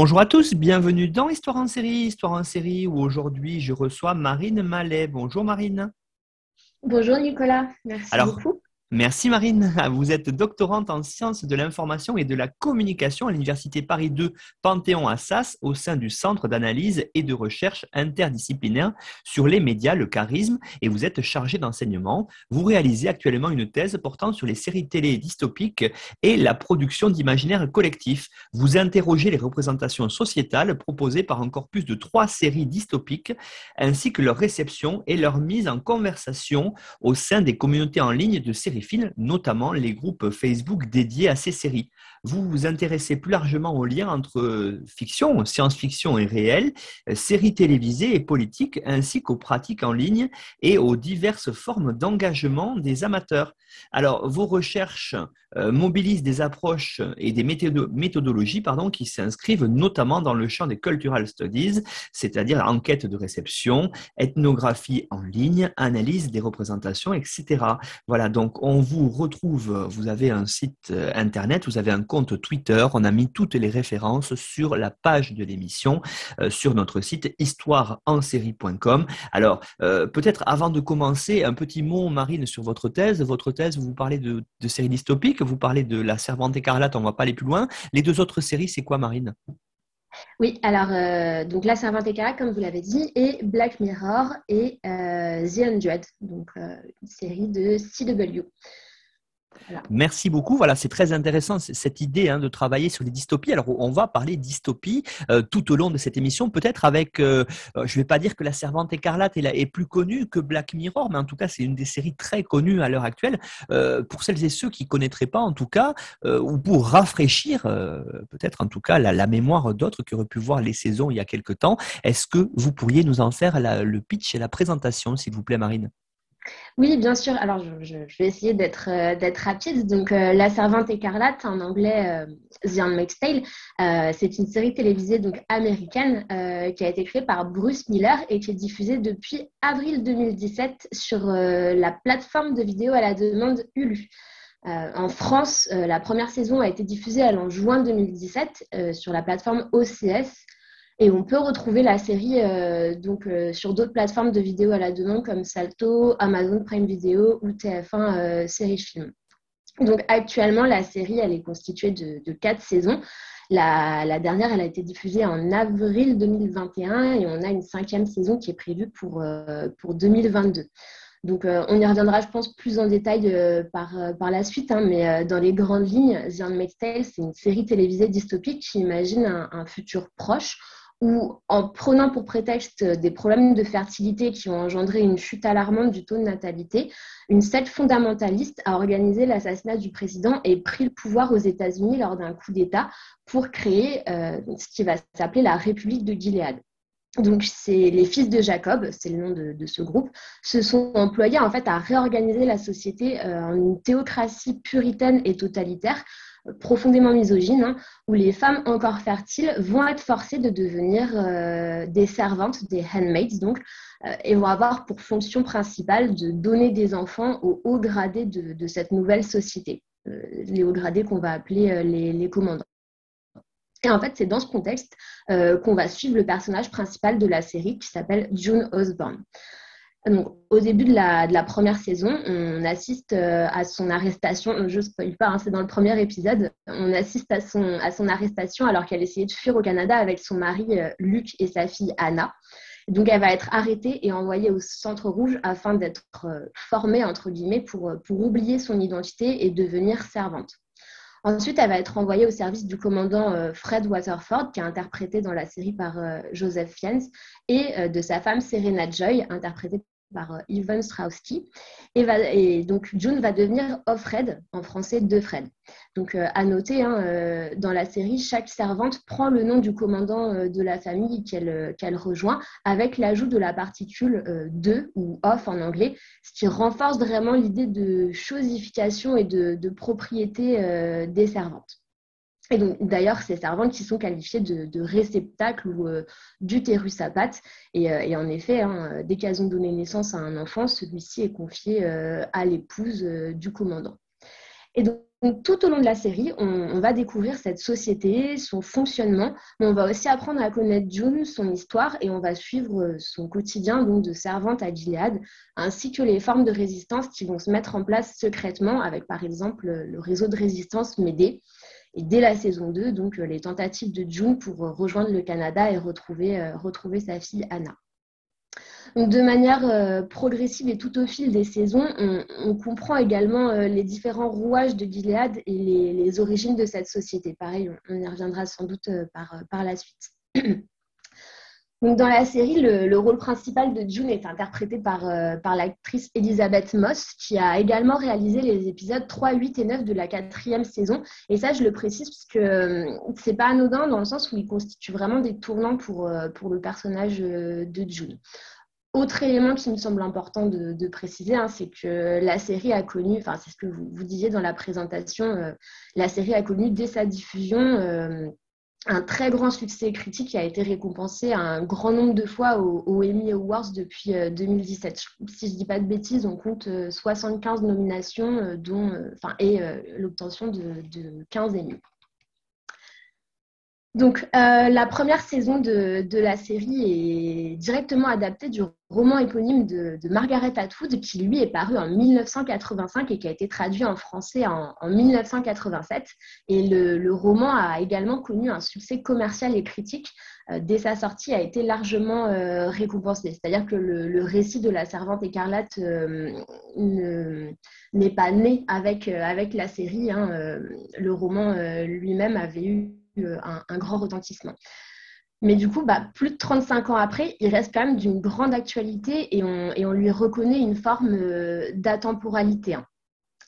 Bonjour à tous, bienvenue dans Histoire en série, Histoire en série où aujourd'hui je reçois Marine Mallet. Bonjour Marine. Bonjour Nicolas, merci beaucoup. Merci Marine. Vous êtes doctorante en sciences de l'information et de la communication à l'Université Paris 2 Panthéon-Assas au sein du Centre d'analyse et de recherche interdisciplinaire sur les médias, le charisme, et vous êtes chargée d'enseignement. Vous réalisez actuellement une thèse portant sur les séries télé dystopiques et la production d'imaginaire collectif. Vous interrogez les représentations sociétales proposées par encore plus de trois séries dystopiques, ainsi que leur réception et leur mise en conversation au sein des communautés en ligne de séries notamment les groupes Facebook dédiés à ces séries. Vous vous intéressez plus largement au lien entre fiction, science-fiction et réel, séries télévisées et politiques, ainsi qu'aux pratiques en ligne et aux diverses formes d'engagement des amateurs. Alors, vos recherches euh, mobilisent des approches et des méthodologies pardon, qui s'inscrivent notamment dans le champ des cultural studies, c'est-à-dire enquête de réception, ethnographie en ligne, analyse des représentations, etc. Voilà, donc on vous retrouve, vous avez un site euh, internet, vous avez un compte Twitter, on a mis toutes les références sur la page de l'émission, euh, sur notre site histoireensérie.com. Alors, peut-être avant de commencer, un petit mot, Marine, sur votre thèse. Votre thèse, vous parlez de, séries dystopiques vous parlez de La Servante écarlate, on ne va pas aller plus loin. Les deux autres séries, c'est quoi, Marine? Oui, alors, euh, donc La Servante écarlate, comme vous l'avez dit, et Black Mirror et euh, The Undread, donc euh, une série de CW. Merci beaucoup. Voilà, c'est très intéressant cette idée hein, de travailler sur les dystopies. Alors, on va parler dystopie euh, tout au long de cette émission, peut-être avec, euh, euh, je ne vais pas dire que La Servante écarlate est, plus connue que Black Mirror, mais en tout cas, c'est une des séries très connues à l'heure actuelle. pour celles et ceux qui ne connaîtraient pas, en tout cas, ou pour rafraîchir, peut-être en tout cas, la, mémoire d'autres qui auraient pu voir les saisons il y a quelque temps, est-ce que vous pourriez nous en faire le pitch et la présentation, s'il vous plaît, Marine? Oui, bien sûr. Alors, je, vais essayer d'être euh, rapide. Donc, euh, La Servante écarlate, en anglais, euh, The Handmaid's Tale, c'est une série télévisée donc américaine qui a été créée par Bruce Miller et qui est diffusée depuis avril 2017 sur la plateforme de vidéo à la demande Hulu. en France, la première saison a été diffusée en juin 2017 sur la plateforme OCS. Et on peut retrouver la série euh, donc, euh, sur d'autres plateformes de vidéo à la demande comme Salto, Amazon Prime Video ou TF1 euh, Série Film. Donc actuellement, la série elle est constituée de, quatre saisons. La, dernière, elle a été diffusée en avril 2021 et on a une cinquième saison qui est prévue pour, pour 2022. Donc, on y reviendra, je pense, plus en détail par, par la suite, hein, mais dans les grandes lignes, The Handmaid's Tale, c'est une série télévisée dystopique qui imagine un futur proche où, en prenant pour prétexte des problèmes de fertilité qui ont engendré une chute alarmante du taux de natalité, une secte fondamentaliste a organisé l'assassinat du président et pris le pouvoir aux États-Unis lors d'un coup d'État pour créer euh, ce qui va s'appeler la République de Gilead. Donc, c'est les fils de Jacob, c'est le nom de, ce groupe, se sont employés en fait à réorganiser la société euh, en une théocratie puritaine et totalitaire profondément misogyne, hein, où les femmes encore fertiles vont être forcées de devenir euh, des servantes, des handmaids, donc, euh, et vont avoir pour fonction principale de donner des enfants aux hauts gradés de, cette nouvelle société, euh, les hauts gradés qu'on va appeler les, les, commandants. Et en fait, c'est dans ce contexte qu'on va suivre le personnage principal de la série qui s'appelle June Osborne au début de la, première saison, on assiste euh, à son arrestation. Je ne spoil pas, hein, c'est dans le premier épisode. On assiste à son, arrestation alors qu'elle essayait de fuir au Canada avec son mari euh, Luc et sa fille Anna. Donc, elle va être arrêtée et envoyée au Centre Rouge afin d'être euh, formée, entre guillemets, pour, pour oublier son identité et devenir servante. Ensuite, elle va être envoyée au service du commandant Fred Waterford, qui est interprété dans la série par Joseph Fiennes, et de sa femme Serena Joy, interprétée par Ivan Straussky. Et, et, donc, June va devenir Offred, en français de Fred. Donc, à noter, hein, dans la série, chaque servante prend le nom du commandant de la famille qu'elle rejoint, avec l'ajout de la particule de ou off en anglais, ce qui renforce vraiment l'idée de chosification et de, de propriété des servantes. Et donc, d'ailleurs, ces servantes qui sont qualifiées de, réceptacles ou euh, d'utérus à pattes. Et, euh, en effet, hein, dès qu'elles ont donné naissance à un enfant, celui-ci est confié euh, à l'épouse du commandant. Et donc, tout au long de la série, on, va découvrir cette société, son fonctionnement, mais on va aussi apprendre à connaître June, son histoire, et on va suivre son quotidien donc de servante à Gilead, ainsi que les formes de résistance qui vont se mettre en place secrètement, avec par exemple le réseau de résistance Médée. Et dès la saison 2, donc, euh, les tentatives de June pour euh, rejoindre le Canada et retrouver, euh, sa fille Anna. De manière progressive et tout au fil des saisons, on, comprend également les différents rouages de Gilead et les, origines de cette société. Pareil, on, y reviendra sans doute par la suite. dans la série, le, rôle principal de June est interprété par, euh, par l'actrice Elizabeth Moss, qui a également réalisé les épisodes 3, 8 et 9 de la quatrième saison. Et ça, je le précise parce que euh, c'est pas anodin dans le sens où il constitue vraiment des tournants pour, euh, pour le personnage de June. Autre élément qui me semble important de, préciser, hein, c'est que la série a connu, enfin c'est ce que vous, vous, disiez dans la présentation, la série a connu dès sa diffusion un très grand succès critique qui a été récompensé un grand nombre de fois aux, Emmy Awards depuis 2017. Euh, si je ne dis pas de bêtises, on compte 75 euh, nominations euh, dont, et l'obtention de, de, 15 Emmy. Donc, euh, la première saison de, la série est directement adaptée du roman éponyme de, Margaret Atwood, qui lui est paru en 1985 et qui a été traduit en français en, 1987. Et le, roman a également connu un succès commercial et critique. Euh, dès sa sortie, a été largement euh, récompensé. C'est-à-dire que le, récit de la servante écarlate n'est pas né avec, avec la série. Hein. le roman lui-même avait eu euh, un, grand retentissement. Mais du coup, bah, plus de 35 ans après, il reste quand même d'une grande actualité et on, lui reconnaît une forme euh, d'atemporalité. Hein.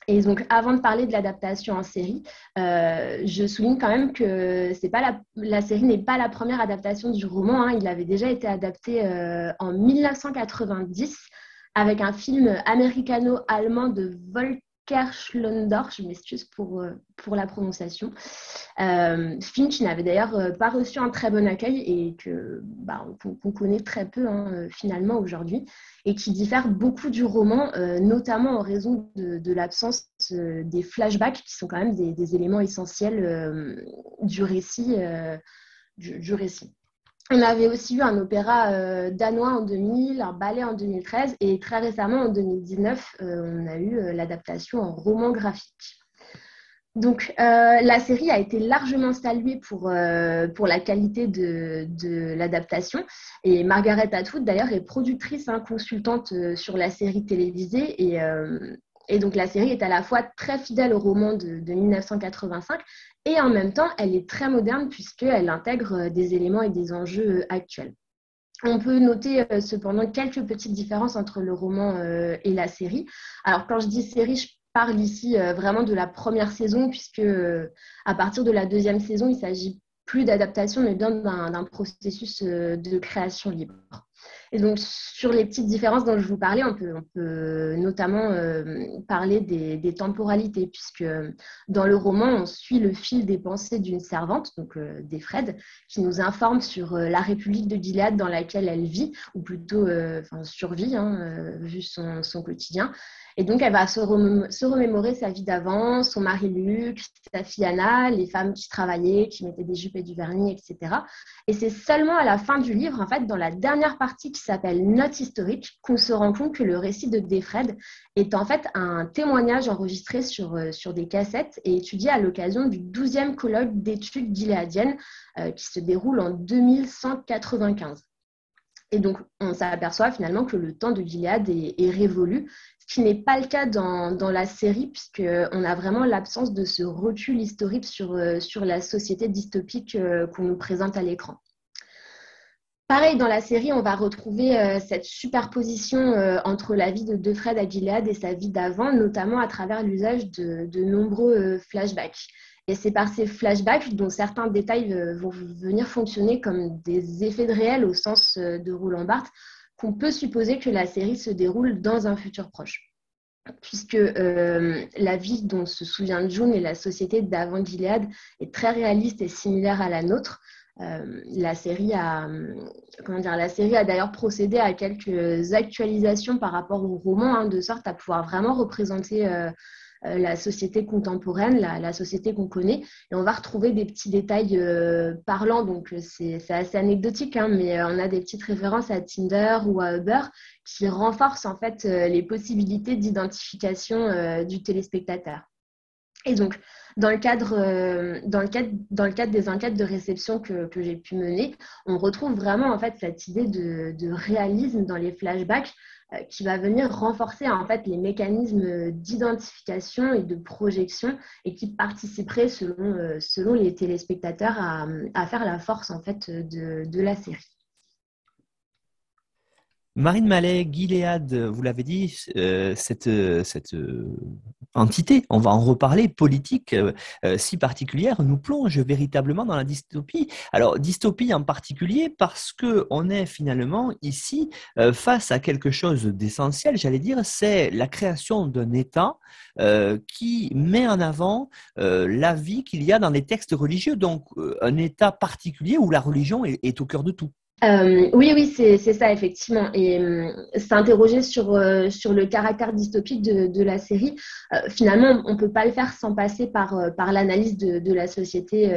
Et donc, avant de parler de l'adaptation en série, euh, je souligne quand même que c'est pas la, série n'est pas la première adaptation du roman. Hein. Il avait déjà été adapté en 1990 avec un film américano-allemand de Voltaire Schlondor, je m'excuse pour, euh, la prononciation. Euh, film n'avait d'ailleurs euh, pas reçu un très bon accueil et que bah, qu'on connaît très peu hein, finalement aujourd'hui et qui diffère beaucoup du roman, notamment en raison de, l'absence des flashbacks qui sont quand même des, éléments essentiels du récit. du récit. On avait aussi eu un opéra euh, danois en 2000, un ballet en 2013 et très récemment en 2019, euh, on a eu euh, l'adaptation en roman graphique. Donc la série a été largement saluée pour, la qualité de, l'adaptation et Margaret Atwood d'ailleurs est productrice, hein, consultante sur la série télévisée et donc la série est à la fois très fidèle au roman de, 1985 et en même temps elle est très moderne puisqu'elle intègre euh, des éléments et des enjeux euh, actuels. On peut noter euh, cependant quelques petites différences entre le roman et la série. Alors quand je dis série, je parle ici vraiment de la première saison puisque à partir de la deuxième saison, il s'agit plus d'adaptation mais bien d'un processus de création libre. Et donc, sur les petites différences dont je vous parlais, on peut, notamment euh, parler des, temporalités, puisque dans le roman, on suit le fil des pensées d'une servante, donc euh, des Fred, qui nous informe sur euh, la République de Gilead dans laquelle elle vit, ou plutôt survit, hein, vu son, quotidien. Et donc, elle va se, remémorer sa vie d'avant, son mari Luc, sa fille Anna, les femmes qui travaillaient, qui mettaient des jupes et du vernis, etc. Et c'est seulement à la fin du livre, en fait, dans la dernière partie qui s'appelle Note historique, qu'on se rend compte que le récit de Defred est en fait un témoignage enregistré sur, euh, des cassettes et étudié à l'occasion du 12e colloque d'études gileadiennes euh, qui se déroule en 2195. Et donc, on s'aperçoit finalement que le temps de Gilead est, révolu, ce qui n'est pas le cas dans, la série, puisqu'on a vraiment l'absence de ce recul historique sur, euh, sur la société dystopique qu'on nous présente à l'écran. Pareil, dans la série, on va retrouver euh, cette superposition euh, entre la vie de, de Fred à Gilead et sa vie d'avant, notamment à travers l'usage de, nombreux euh, flashbacks. Et c'est par ces flashbacks dont certains détails vont venir fonctionner comme des effets de réel au sens de Roland Barthes qu'on peut supposer que la série se déroule dans un futur proche. Puisque la vie dont se souvient June et la société d'avant Gilead est très réaliste et similaire à la nôtre, euh, la série a, comment dire, la série a d'ailleurs procédé à quelques actualisations par rapport au roman, hein, de sorte à pouvoir vraiment représenter euh, euh, la société contemporaine, la, société qu'on connaît. Et on va retrouver des petits détails parlants, donc c'est assez anecdotique, hein, mais on a des petites références à Tinder ou à Uber qui renforcent en fait les possibilités d'identification du téléspectateur. Et donc, dans le cadre, euh, dans le cadre, des enquêtes de réception que, j'ai pu mener, on retrouve vraiment en fait cette idée de, réalisme dans les flashbacks euh, qui va venir renforcer en fait les mécanismes d'identification et de projection et qui participerait selon, euh, selon les téléspectateurs à, faire la force en fait de la série. Marine Mallet, Gilead, vous l'avez dit, euh, cette, cette euh, entité, on va en reparler, politique euh, si particulière, nous plonge véritablement dans la dystopie. Alors, dystopie en particulier parce qu'on est finalement ici face à quelque chose d'essentiel, j'allais dire, c'est la création d'un État qui met en avant la vie qu'il y a dans les textes religieux, donc un État particulier où la religion est au cœur de tout. Euh, oui, oui, c'est ça, effectivement. Et euh, s'interroger sur, euh, sur le caractère dystopique de, de la série, finalement, on ne peut pas le faire sans passer par, par l'analyse de, de, la société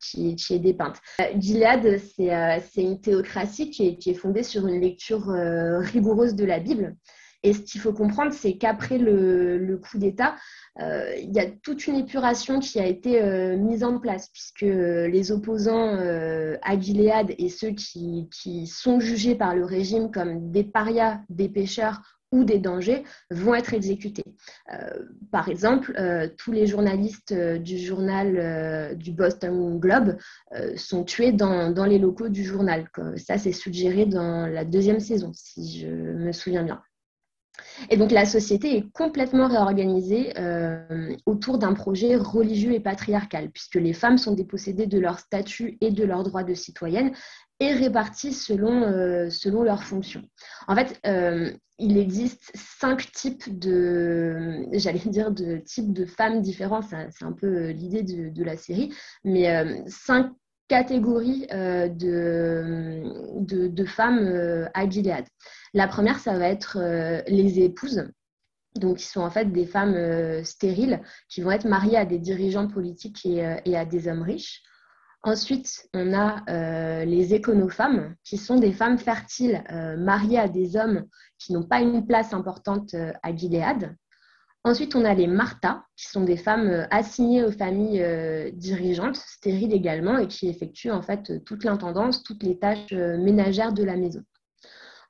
qui, qui, est dépeinte. Gilead, c'est une théocratie qui est, qui est, fondée sur une lecture rigoureuse de la Bible. Et ce qu'il faut comprendre, c'est qu'après le, coup d'État, euh, il y a toute une épuration qui a été euh, mise en place, puisque les opposants euh, à Gilead et ceux qui, qui, sont jugés par le régime comme des parias, des pêcheurs ou des dangers vont être exécutés. par exemple, tous les journalistes du journal du Boston Globe sont tués dans, dans, les locaux du journal. Ça, c'est suggéré dans la deuxième saison, si je me souviens bien. Et donc la société est complètement réorganisée euh, autour d'un projet religieux et patriarcal, puisque les femmes sont dépossédées de leur statut et de leurs droits de citoyenne et réparties selon, euh, selon leurs fonctions. En fait, euh, il existe cinq types de, j'allais dire, de types de femmes différents, c'est un peu l'idée de, de, la série, mais cinq catégories de, de, de, femmes à Gilead. La première, ça va être euh, les épouses. Donc, qui sont en fait des femmes euh, stériles qui vont être mariées à des dirigeants politiques et, euh, à des hommes riches. Ensuite, on a les éconofemmes, qui sont des femmes fertiles mariées à des hommes qui n'ont pas une place importante à Gilead. Ensuite, on a les Martha, qui sont des femmes assignées aux familles dirigeantes, stériles également, et qui effectuent en fait toute l'intendance, toutes les tâches ménagères de la maison.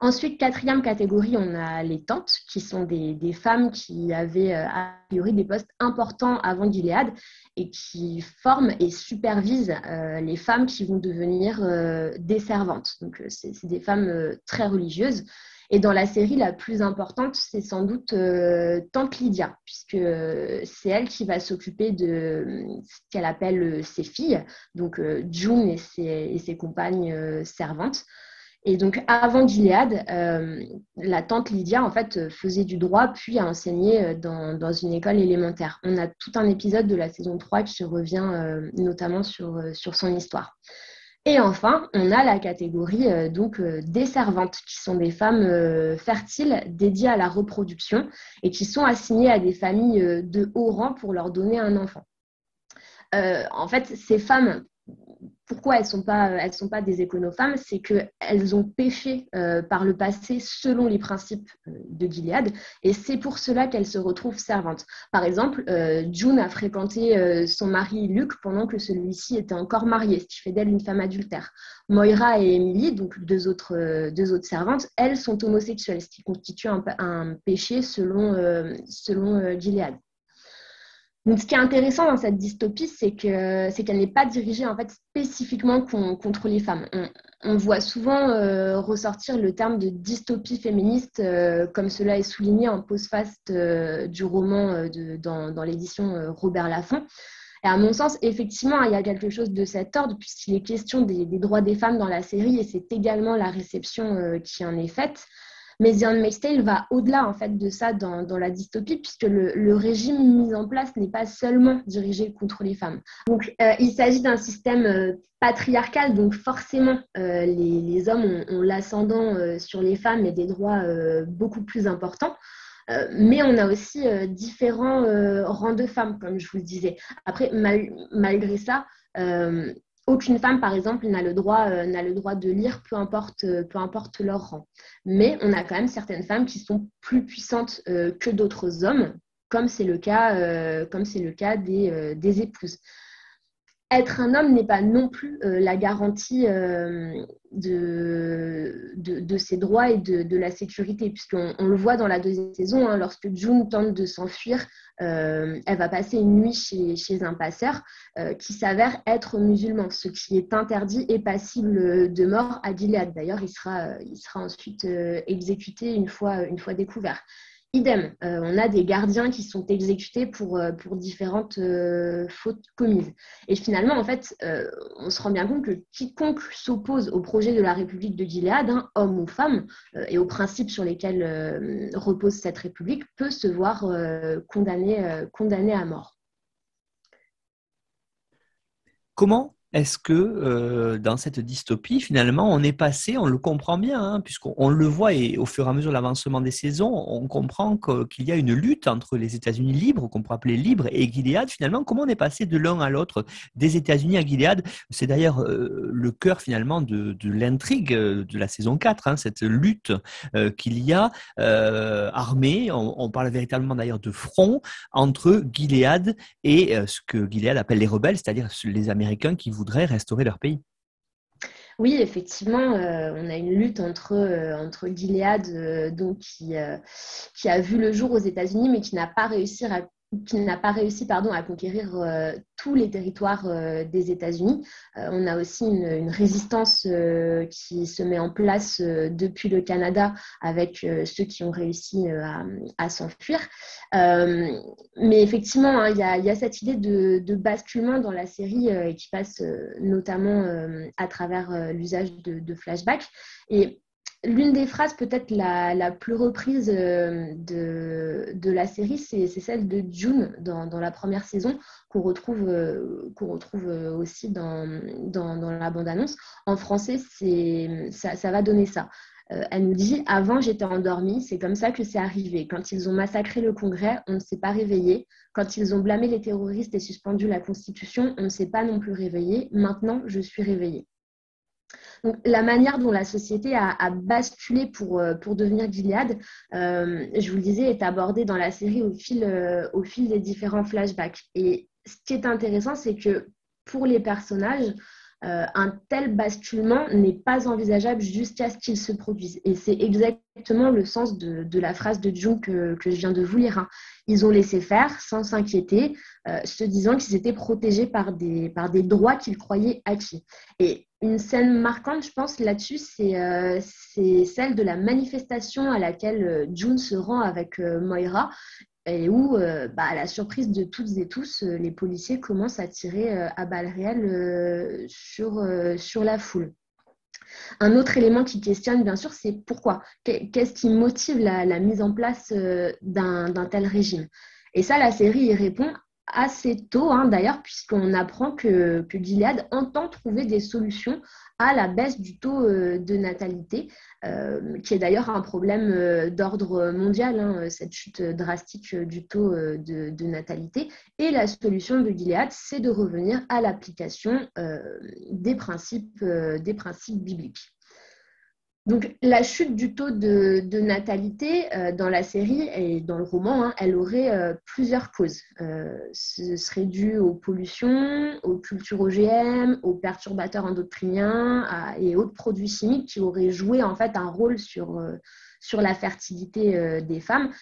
Ensuite, quatrième catégorie, on a les tantes, qui sont des, femmes qui avaient euh, a priori des postes importants avant Gilead et qui forment et supervisent euh, les femmes qui vont devenir euh, des servantes. Donc, c'est des femmes très religieuses. Et dans la série, la plus importante, c'est sans doute Tante Lydia, puisque c'est elle qui va s'occuper de ce qu'elle appelle ses filles, donc June et ses, compagnes servantes. Et donc, avant Gilead, euh, la tante Lydia, en fait, faisait du droit, puis a enseigné euh, dans, une école élémentaire. On a tout un épisode de la saison 3 qui revient euh, notamment sur son histoire. Et enfin, on a la catégorie donc des servantes, qui sont des femmes fertiles dédiées à la reproduction et qui sont assignées à des familles de haut rang pour leur donner un enfant. en fait, ces femmes pourquoi elles ne sont, pas, des éconofemmes C'est qu'elles ont péché euh, par le passé selon les principes euh, de Gilead et c'est pour cela qu'elles se retrouvent servantes. Par exemple, euh, June a fréquenté son mari Luc pendant que celui-ci était encore marié, ce qui fait d'elle une femme adultère. Moira et Emily, donc deux autres, servantes, elles sont homosexuelles, ce qui constitue un, un péché selon, selon Gilead. Donc, ce qui est intéressant dans cette dystopie, c'est que c'est qu'elle n'est pas dirigée en fait spécifiquement contre les femmes. on voit souvent ressortir le terme de dystopie féministe, comme cela est souligné en post-faste du roman dans, dans l'édition Robert Laffont. Et à mon sens, effectivement, il y a quelque chose de cet ordre, puisqu'il est question des, droits des femmes dans la série, et c'est également la réception euh, qui en est faite. Mais The Handmaid's Tale va au-delà en fait de ça dans, la dystopie, puisque le, régime mis en place n'est pas seulement dirigé contre les femmes. Donc, euh, il s'agit d'un système euh, patriarcal, donc forcément, les, hommes ont l'ascendant sur les femmes et des droits beaucoup plus importants. Euh, mais on a aussi euh, différents euh, rangs de femmes, comme je vous le disais. Après, malgré ça, aucune femme, par exemple, n'a le, droit, le droit de lire, peu importe, peu importe leur rang. Mais on a quand même certaines femmes qui sont plus puissantes que d'autres hommes, comme c'est le cas, des épouses être un homme n'est pas non plus euh, la garantie euh, de, ses droits et de, la sécurité, puisqu'on on le voit dans la deuxième saison, hein, lorsque June tente de s'enfuir, euh, elle va passer une nuit chez, un passeur qui s'avère être musulman, ce qui est interdit et passible de mort à Gilead. D'ailleurs, il sera, il sera ensuite exécuté une fois découvert. Idem, euh, on a des gardiens qui sont exécutés pour, euh, différentes euh, fautes commises. Et finalement, en fait, on se rend bien compte que quiconque s'oppose au projet de la République de Gilead, hein, homme ou femme, et aux principes sur lesquels repose cette République, peut se voir condamné, condamné à mort. Comment est-ce que euh, dans cette dystopie, finalement, on est passé, on le comprend bien, hein, puisqu'on le voit et au fur et à mesure de l'avancement des saisons, on comprend qu'il y a une lutte entre les États-Unis libres, qu'on pourrait appeler libres, et Gilead. Finalement, comment on est passé de l'un à l'autre, des États-Unis à Gilead C'est d'ailleurs euh, le cœur finalement de, l'intrigue de la saison 4, hein, cette lutte euh, qu'il y a armée. On, on, parle véritablement d'ailleurs de front entre Gilead et ce que Gilead appelle les rebelles, c'est-à-dire les Américains qui voudraient restaurer leur pays. Oui, effectivement, euh, on a une lutte entre, euh, Gilead, euh, donc, qui, qui, a vu le jour aux États-Unis, mais qui n'a pas réussi à qui n'a pas réussi pardon, à conquérir euh, tous les territoires euh, des États-Unis. Euh, on a aussi une, résistance qui se met en place depuis le Canada avec ceux qui ont réussi à, s'enfuir. mais effectivement, hein, il y, a cette idée de, basculement dans la série qui passe notamment à travers l'usage de, de flashbacks. Et L'une des phrases peut-être la, plus reprise euh, de, la série, c'est celle de June dans, la première saison, qu'on retrouve, euh, retrouve euh, aussi dans, la bande-annonce. En français, ça, ça va donner ça. elle nous dit Avant, j'étais endormie, c'est comme ça que c'est arrivé. Quand ils ont massacré le Congrès, on ne s'est pas réveillé. Quand ils ont blâmé les terroristes et suspendu la Constitution, on ne s'est pas non plus réveillé. Maintenant, je suis réveillée la manière dont la société a, basculé pour, euh, pour devenir Gilead, euh, je vous le disais, est abordée dans la série au fil, euh, au fil des différents flashbacks. Et ce qui est intéressant, c'est que pour les personnages, un tel basculement n'est pas envisageable jusqu'à ce qu'il se produise. Et c'est exactement le sens de, la phrase de Jung que, je viens de vous lire. Hein. Ils ont laissé faire sans s'inquiéter, se disant qu'ils étaient protégés par des, droits qu'ils croyaient acquis. Et une scène marquante, je pense, là-dessus, euh, c'est celle de la manifestation à laquelle euh, June se rend avec euh, Moira et où, bah, à la surprise de toutes et tous, les policiers commencent à tirer à balles réelles sur, la foule. Un autre élément qui questionne, bien sûr, c'est pourquoi? Qu'est-ce qui motive la, la mise en place d'un tel régime? Et ça, la série y répond assez tôt, hein, d'ailleurs, puisqu'on apprend que, que, Gilead entend trouver des solutions à la baisse du taux euh, de natalité, euh, qui est d'ailleurs un problème euh, d'ordre mondial, hein, cette chute drastique du taux de, natalité. Et la solution de Gilead, c'est de revenir à l'application des, principes, des principes bibliques. Donc, la chute du taux de, natalité euh, dans la série et dans le roman, hein, elle aurait euh, plusieurs causes. Euh, ce serait dû aux pollutions, aux cultures OGM, aux perturbateurs endocriniens et autres produits chimiques qui auraient joué en fait un rôle sur, la fertilité des femmes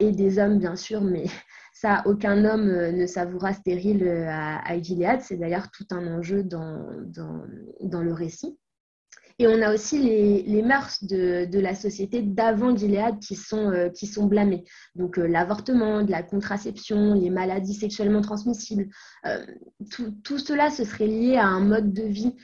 et des hommes, bien sûr, mais ça, aucun homme ne savoura stérile à, Gilead. C'est d'ailleurs tout un enjeu dans le récit. Et on a aussi les, les mœurs de, de, la société d'avant Gilead qui sont, euh, qui sont blâmées. Donc euh, l'avortement, la contraception, les maladies sexuellement transmissibles. Euh, tout, tout, cela, ce serait lié à un mode de vie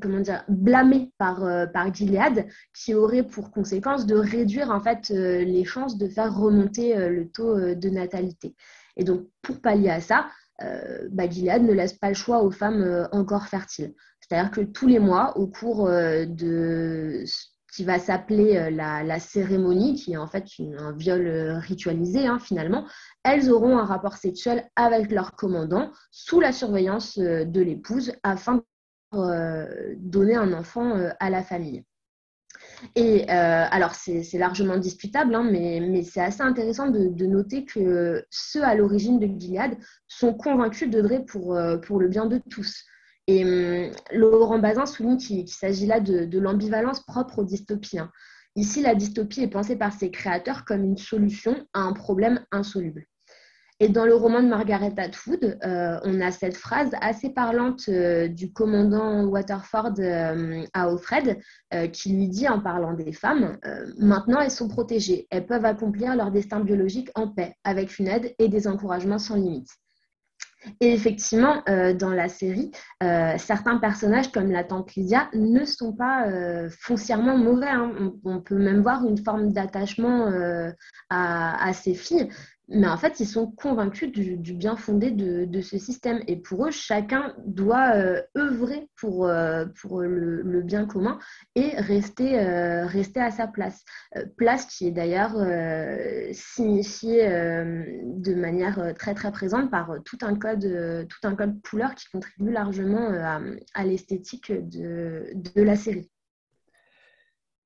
comment dire, blâmé par, par Gilead, qui aurait pour conséquence de réduire en fait les chances de faire remonter le taux de natalité. Et donc, pour pallier à ça, bah, Gilead ne laisse pas le choix aux femmes encore fertiles. C'est-à-dire que tous les mois, au cours euh, de ce qui va s'appeler euh, la, cérémonie, qui est en fait un viol euh, ritualisé hein, finalement, elles auront un rapport sexuel avec leur commandant sous la surveillance de l'épouse afin de donner un enfant à la famille. Et alors, c'est largement discutable, hein, mais, c'est assez intéressant de, noter que ceux à l'origine de Gilead sont convaincus de pour, pour le bien de tous. Et hum, Laurent Bazin souligne qu'il s'agit là de, l'ambivalence propre aux dystopiens. Ici, la dystopie est pensée par ses créateurs comme une solution à un problème insoluble. Et dans le roman de Margaret Atwood, euh, on a cette phrase assez parlante euh, du commandant Waterford euh, à Alfred qui lui dit en parlant des femmes Maintenant, elles sont protégées. Elles peuvent accomplir leur destin biologique en paix, avec une aide et des encouragements sans limite. Et effectivement, dans la série, certains personnages comme la tante Lydia ne sont pas foncièrement mauvais. Hein. On, peut même voir une forme d'attachement à, à, ces filles. Mais en fait, ils sont convaincus du, bien fondé de, ce système. Et pour eux, chacun doit euh, œuvrer pour, euh, le, bien commun et rester, euh, rester à sa place. place qui est d'ailleurs signifiée de manière très très présente par tout un code, tout un code couleur qui contribue largement à, à l'esthétique de, de la série.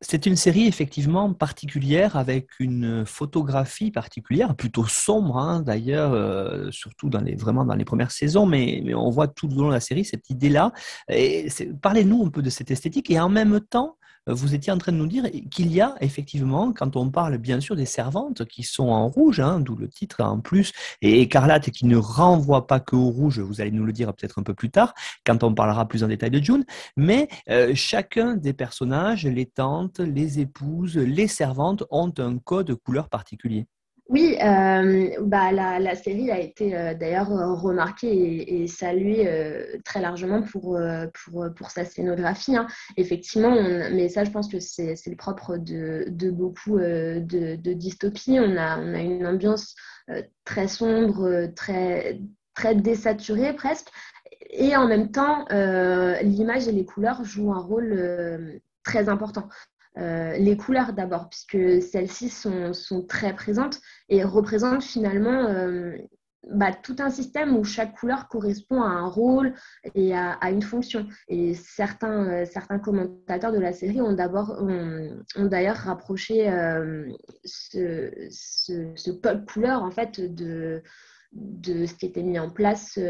C'est une série effectivement particulière avec une photographie particulière, plutôt sombre hein, d'ailleurs, euh, surtout dans les, vraiment dans les premières saisons, mais, mais, on voit tout au long de la série cette idée-là. Parlez-nous un peu de cette esthétique et en même temps, vous étiez en train de nous dire qu'il y a effectivement, quand on parle bien sûr des servantes qui sont en rouge, hein, d'où le titre en plus, et écarlate qui ne renvoie pas que au rouge, vous allez nous le dire peut-être un peu plus tard, quand on parlera plus en détail de June, mais euh, chacun des personnages, les tantes, les épouses, les servantes, ont un code couleur particulier. Oui, euh, bah, la, série a été euh, d'ailleurs euh, remarquée et, saluée très largement pour, pour, pour sa scénographie. Hein. Effectivement, mais ça, je pense que c'est le propre de, de beaucoup de, de dystopies. On a, on a une ambiance très sombre, très, très désaturée presque. Et en même temps, l'image et les couleurs jouent un rôle très important. Euh, les couleurs d'abord, puisque celles-ci sont, très présentes et représentent finalement euh, bah, tout un système où chaque couleur correspond à un rôle et à, une fonction. Et certains, euh, certains commentateurs de la série ont d'ailleurs rapproché ce, code couleur en fait de ce qui était mis en place sous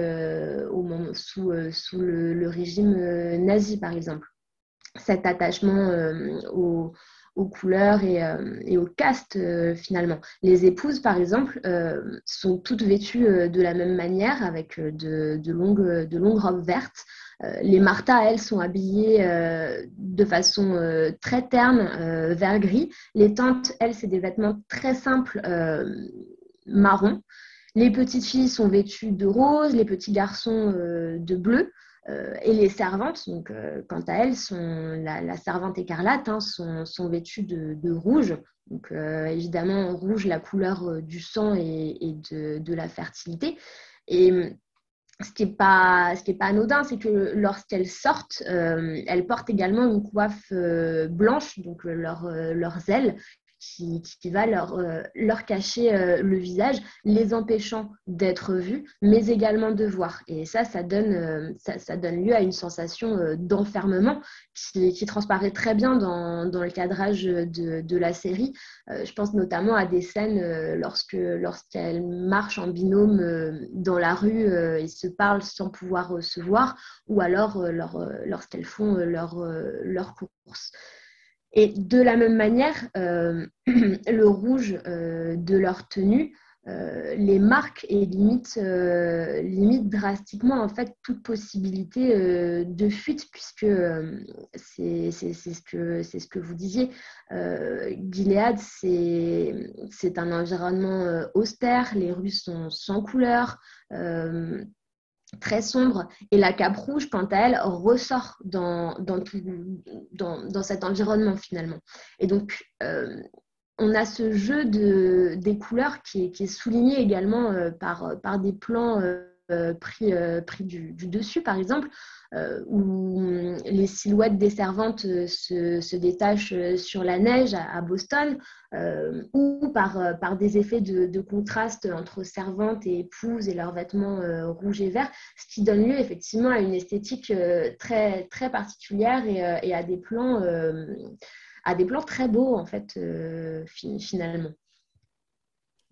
le, régime nazi, par exemple cet attachement euh, aux, couleurs et, euh, et, au caste euh, finalement. Les épouses, par exemple, sont toutes vêtues de la même manière avec de, longues, de longues robes vertes. les Martha, elles, sont habillées de façon très terne, vert gris. Les tantes, elles, c'est des vêtements très simples, marron. Les petites filles sont vêtues de rose, les petits garçons de bleu. Euh, et les servantes, donc, euh, quant à elles, la, servante écarlate, hein, sont, vêtues de, rouge. Donc, euh, évidemment, rouge, la couleur du sang et, de, la fertilité. Et ce qui n'est pas, pas anodin, c'est que lorsqu'elles sortent, elles portent également une coiffe blanche, donc leurs ailes, qui, va leur, euh, leur cacher euh, le visage, les empêchant d'être vus, mais également de voir. Et ça, ça donne, euh, ça, donne lieu à une sensation d'enfermement qui, transparaît très bien dans, dans le cadrage de, la série. je pense notamment à des scènes lorsque lorsqu'elles marchent en binôme dans la rue et se parlent sans pouvoir se voir, ou alors lorsqu'elles font leur, leur course. Et de la même manière, euh, le rouge euh, de leur tenue les marque et limite, limite drastiquement en fait toute possibilité de fuite puisque c'est ce, que, ce que vous disiez. Gilead, c'est un environnement austère, les rues sont sans couleur très sombre. Et la cape rouge, quant à elle, ressort dans, dans, dans, cet environnement finalement. Et donc, euh, on a ce jeu de, des couleurs qui est, souligné également euh, par, par des plans. Euh, pris, euh, pris du, dessus, par exemple, euh, où les silhouettes des servantes se, détachent sur la neige à, Boston, ou par, des effets de, contraste entre servantes et épouses et leurs vêtements rouges et verts, ce qui donne lieu effectivement à une esthétique très, particulière et, et à, des plans, à des plans très beaux, en fait, finalement.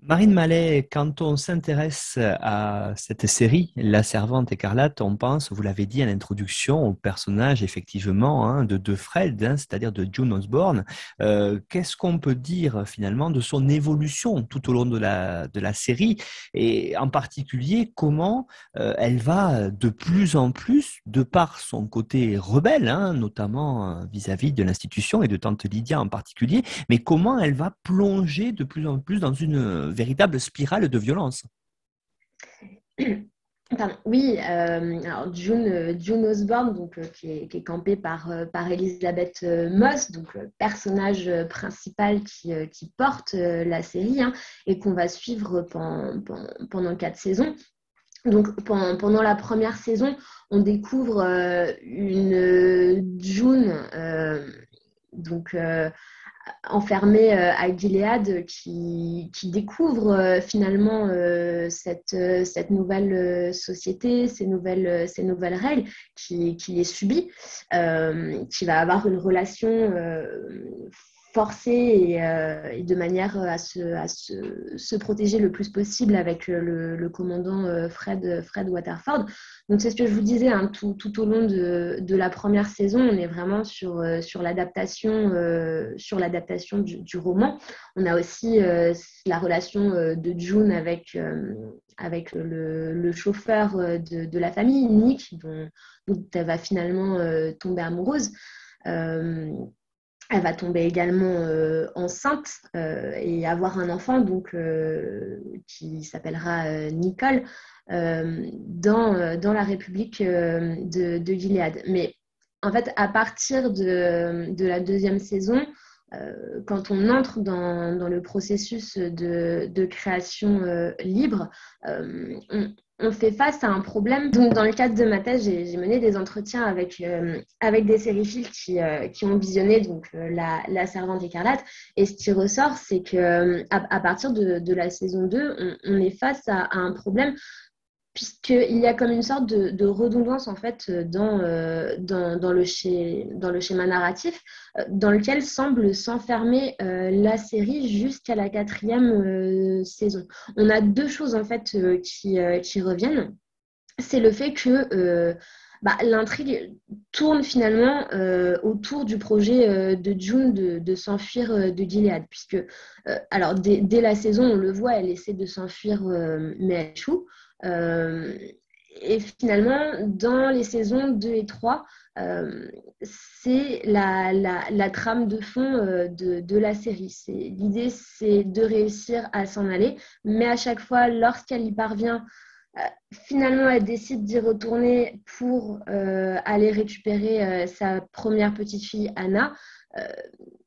Marine Mallet, quand on s'intéresse à cette série, La Servante écarlate, on pense, vous l'avez dit à l'introduction, au personnage effectivement hein, de, de, Fred, hein, c'est-à-dire de June Osborne. Euh, qu'est-ce qu'on peut dire finalement de son évolution tout au long de la, de la série? Et en particulier comment euh, elle va de plus en plus, de par son côté rebelle, hein, notamment vis-à-vis de l'institution et de Tante Lydia en particulier, mais comment elle va plonger de plus en plus dans une véritable spirale de violence. oui, euh, alors June, Osborne, donc, euh, qui, est, campée par, euh, par Elisabeth Moss, donc le personnage principal qui, porte la série hein, et qu'on va suivre pendant, pendant, quatre saisons. Donc pendant, pendant, la première saison, on découvre une June donc enfermé euh, à Gilead qui, découvre euh, finalement euh, cette, cette, nouvelle société, ces nouvelles, ces nouvelles règles, qui, qui les subit, qui va avoir une relation forcée euh, et, de manière à, se, à se, protéger le plus possible avec le, commandant euh, Fred, Fred Waterford. Donc c'est ce que je vous disais hein, tout, au long de, la première saison, on est vraiment sur, euh, l'adaptation du, roman. On a aussi la relation de June avec, avec le, chauffeur de, de, la famille, Nick, dont, dont elle va finalement tomber amoureuse elle va tomber également euh, enceinte euh, et avoir un enfant donc, euh, qui s'appellera Nicole dans, la République de, de, Gilead. Mais en fait, à partir de, la deuxième saison, quand on entre dans, le processus de, de création libre, on fait face à un problème. Donc, dans le cadre de ma thèse, j'ai mené des entretiens avec, euh, avec des sériphiles qui, euh, qui ont visionné donc, euh, la, la, Servante écarlate. Et ce qui ressort, c'est qu'à à partir de, de, la saison 2, on, est face à, un problème puisqu'il y a comme une sorte de, redondance en fait dans, euh, dans, le, schéma narratif euh, dans lequel semble s'enfermer euh, la série jusqu'à la quatrième saison. On a deux choses en fait qui, qui reviennent. C'est le fait que bah, l'intrigue tourne finalement autour du projet de June de, s'enfuir de Gilead, puisque alors dès, dès, la saison, on le voit, elle essaie de s'enfuir, mais elle échoue. Euh, et finalement, dans les saisons 2 et 3, euh, c'est la, la, trame de fond euh, de, de, la série. L'idée, c'est de réussir à s'en aller, mais à chaque fois, lorsqu'elle y parvient, finalement, elle décide d'y retourner pour aller récupérer sa première petite fille, Anna.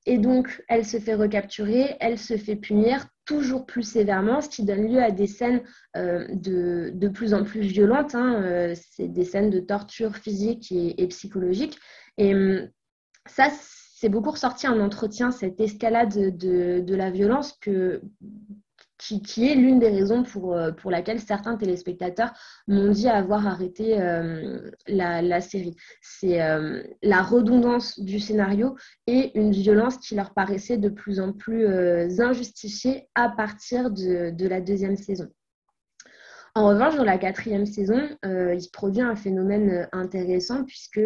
Et donc, elle se fait recapturer, elle se fait punir, toujours plus sévèrement, ce qui donne lieu à des scènes euh, de, de, plus en plus violentes. Hein, euh, c'est des scènes de torture physique et, psychologique. Et hum, ça, c'est beaucoup ressorti en entretien, cette escalade de, de la violence que qui, est l'une des raisons pour, euh, pour laquelle certains téléspectateurs m'ont dit avoir arrêté euh, la, série. C'est euh, la redondance du scénario et une violence qui leur paraissait de plus en plus injustifiée à partir de, de, la deuxième saison. En revanche, dans la quatrième saison, il se produit un phénomène intéressant puisque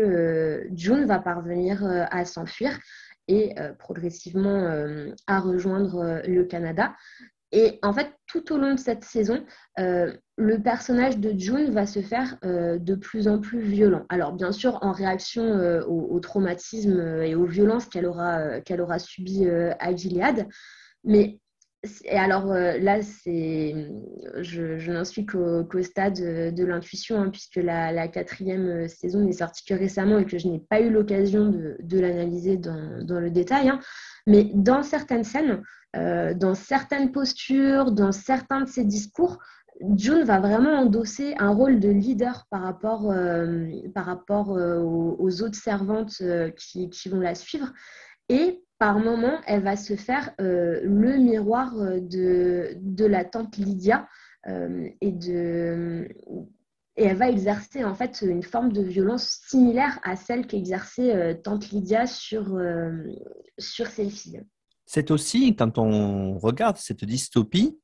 June va parvenir à s'enfuir et progressivement à rejoindre le Canada Et en fait, tout au long de cette saison, le personnage de June va se faire de plus en plus violent. Alors, bien sûr, en réaction au, traumatisme et aux violences qu'elle aura, qu'elle aura subies à Gilead. Mais et alors là, c'est, je, n'en suis qu'au, stade de, l'intuition, hein, puisque la, quatrième saison n'est sortie que récemment et que je n'ai pas eu l'occasion de, l'analyser dans, le détail. Hein. Mais dans certaines scènes, dans certaines postures, dans certains de ses discours, June va vraiment endosser un rôle de leader par rapport, euh, euh, aux, autres servantes euh, qui, qui, vont la suivre. Et par moment, elle va se faire le miroir de, de, la tante Lydia et, de, et elle va exercer en fait une forme de violence similaire à celle qu'exerçait tante Lydia sur, sur ses filles. C'est aussi, quand on regarde cette dystopie,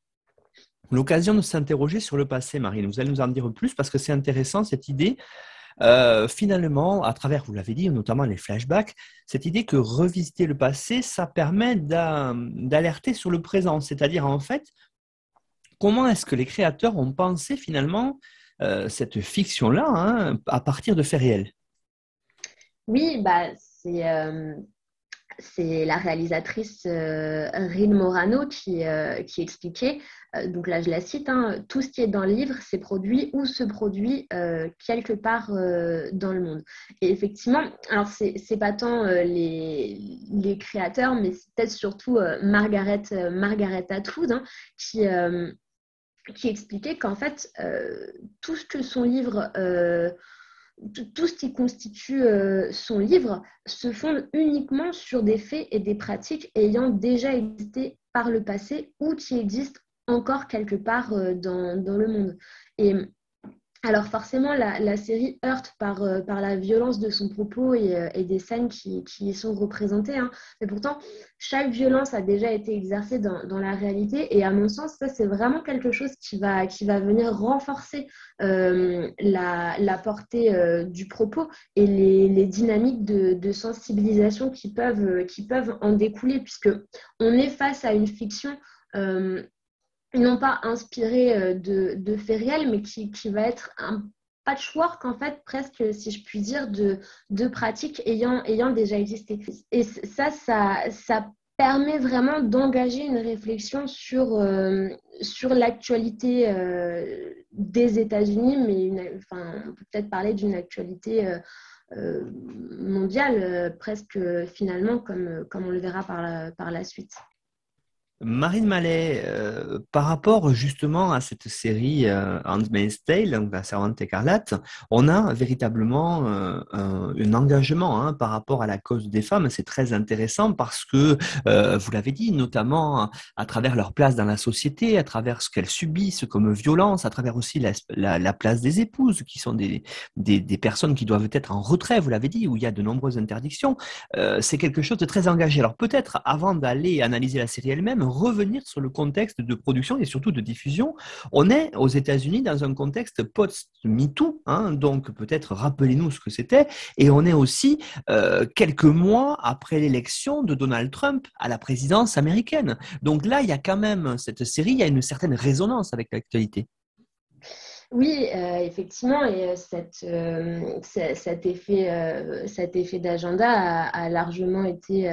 l'occasion de s'interroger sur le passé, Marine. Vous allez nous en dire plus parce que c'est intéressant cette idée. Euh, finalement, à travers, vous l'avez dit, notamment les flashbacks, cette idée que revisiter le passé, ça permet d'alerter sur le présent. C'est-à-dire, en fait, comment est-ce que les créateurs ont pensé finalement euh, cette fiction-là hein, à partir de faits réels? Oui, bah, c'est euh, c'est la réalisatrice euh, Rin Morano qui, euh, expliquait, euh, donc là je la cite, hein, tout ce qui est dans le livre, c'est produit ou se produit quelque part dans le monde. Et effectivement, alors c'est pas tant les, créateurs, mais c'est peut-être surtout Margaret, Margaret Atwood hein, qui expliquait qu'en fait, tout ce que son livre tout ce qui constitue euh, son livre se fonde uniquement sur des faits et des pratiques ayant déjà existé par le passé ou qui existent encore quelque part euh, dans, le monde. Alors forcément, la, série heurte par, euh, par, la violence de son propos et, euh, des scènes qui, y sont représentées. Hein. Mais pourtant, chaque violence a déjà été exercée dans, la réalité. Et à mon sens, ça, c'est vraiment quelque chose qui va, venir renforcer euh, la, portée du propos et les, dynamiques de, sensibilisation qui peuvent, qui peuvent en découler, puisque on est face à une fiction non pas inspiré euh, de, faits réels, mais qui, va être un patchwork, en fait, presque, si je puis dire, de, de pratiques ayant, ayant déjà existé. Et ça, ça, permet vraiment d'engager une réflexion sur, euh, sur l'actualité euh, des États-Unis, mais enfin, on peut peut-être parler d'une actualité mondiale, presque finalement, comme, comme on le verra par par la suite. Marine Mallet, euh, par rapport justement à cette série euh, Handmaid's Tale, donc la servante écarlate, on a véritablement euh, un, engagement hein, par rapport à la cause des femmes. C'est très intéressant parce que, euh, vous l'avez dit, notamment à travers leur place dans la société, à travers ce qu'elles subissent comme violence, à travers aussi la, la, place des épouses, qui sont des, des, personnes qui doivent être en retrait, vous l'avez dit, où il y a de nombreuses interdictions. c'est quelque chose de très engagé. Alors peut-être, avant d'aller analyser la série elle-même, revenir sur le contexte de production et surtout de diffusion. On est aux États-Unis dans un contexte post-MeToo, hein, donc peut-être rappelez-nous ce que c'était, et on est aussi euh, quelques mois après l'élection de Donald Trump à la présidence américaine. Donc là, il y a quand même cette série, il y a une certaine résonance avec l'actualité. Oui, euh, effectivement, et euh, cet effet, cet effet d'agenda a, largement été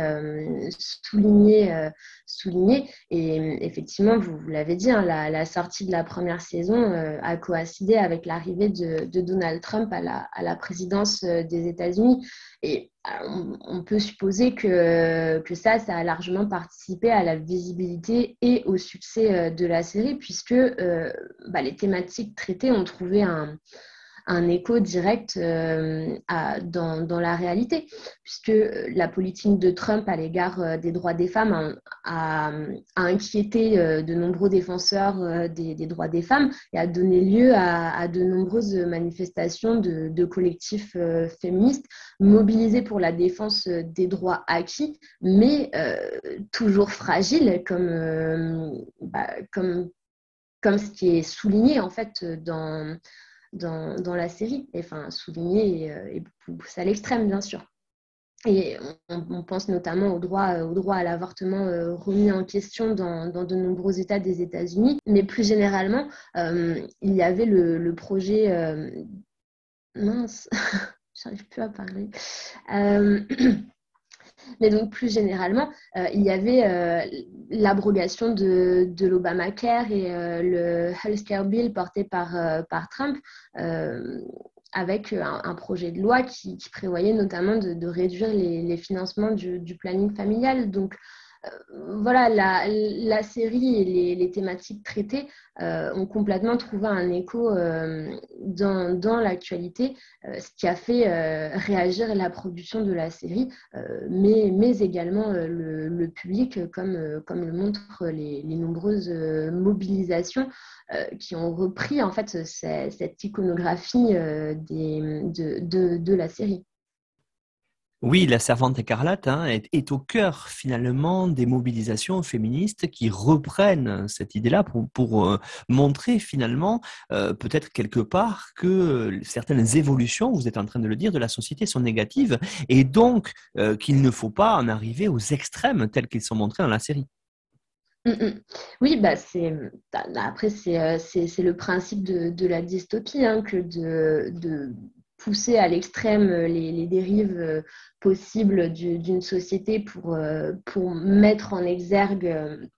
souligné, souligné. Et effectivement, vous, l'avez dit, hein, la, sortie de la première saison a coïncidé avec l'arrivée de, Donald Trump à la, présidence des États-Unis. Et on, peut supposer que, ça, ça a largement participé à la visibilité et au succès euh, de la série, puisque euh, bah, les thématiques traitées ont trouvé un, un écho direct euh, dans, la réalité, puisque la politique de Trump à l'égard euh, des droits des femmes a, inquiété euh, de nombreux défenseurs des, droits des femmes et a donné lieu à, de nombreuses manifestations de, collectifs féministes mobilisés pour la défense des droits acquis, mais toujours fragiles, comme, bah, comme, comme ce qui est souligné en fait dans dans, la série, et, enfin souligné et, euh, poussé à l'extrême, bien sûr. et on, pense notamment au droit, au droit à l'avortement remis en question dans, de nombreux États des États-Unis. Mais plus généralement, il y avait le projet... mince, j'arrive plus à parler. Mais donc, plus généralement, euh, il y avait euh, l'abrogation de, l'Obamacare et euh, le Healthcare Bill porté par, par Trump avec un, projet de loi qui, prévoyait notamment de, réduire les, les financements du, du, planning familial. Donc, voilà, la, série et les, thématiques traitées euh, ont complètement trouvé un écho euh, dans, l'actualité, euh, ce qui a fait réagir la production de la série, mais, également le, public, comme, le montrent les, nombreuses mobilisations qui ont repris en fait cette, iconographie de la série. Oui, la servante écarlate hein, est, au cœur finalement des mobilisations féministes qui reprennent cette idée-là pour, euh, montrer finalement euh, peut-être quelque part que certaines évolutions, vous êtes en train de le dire, de la société sont négatives et donc euh, qu'il ne faut pas en arriver aux extrêmes tels qu'ils sont montrés dans la série. Mmh, mmh. Oui, bah c'est bah, après c'est le principe de, la dystopie hein, que de pousser à l'extrême euh, les, dérives euh, possibles d'une société pour, euh, pour mettre en exergue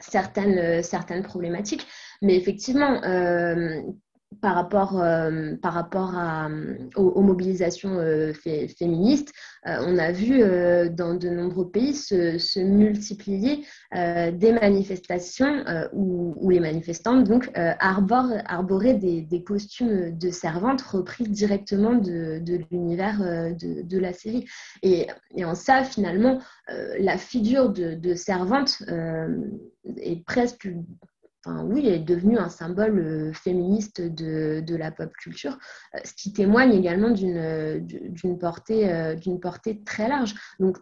certaines problématiques. Mais effectivement, par rapport, euh, par rapport à, aux, mobilisations euh, féministes, euh, on a vu dans de nombreux pays se, multiplier des manifestations où, les manifestantes donc, arborent, arboraient des, costumes de servantes repris directement de, l'univers de, la série. Et, en ça, finalement, la figure de, servante est presque oui, elle est devenue un symbole euh, féministe de, la pop culture, euh, ce qui témoigne également d'une portée, euh, portée très large. Donc,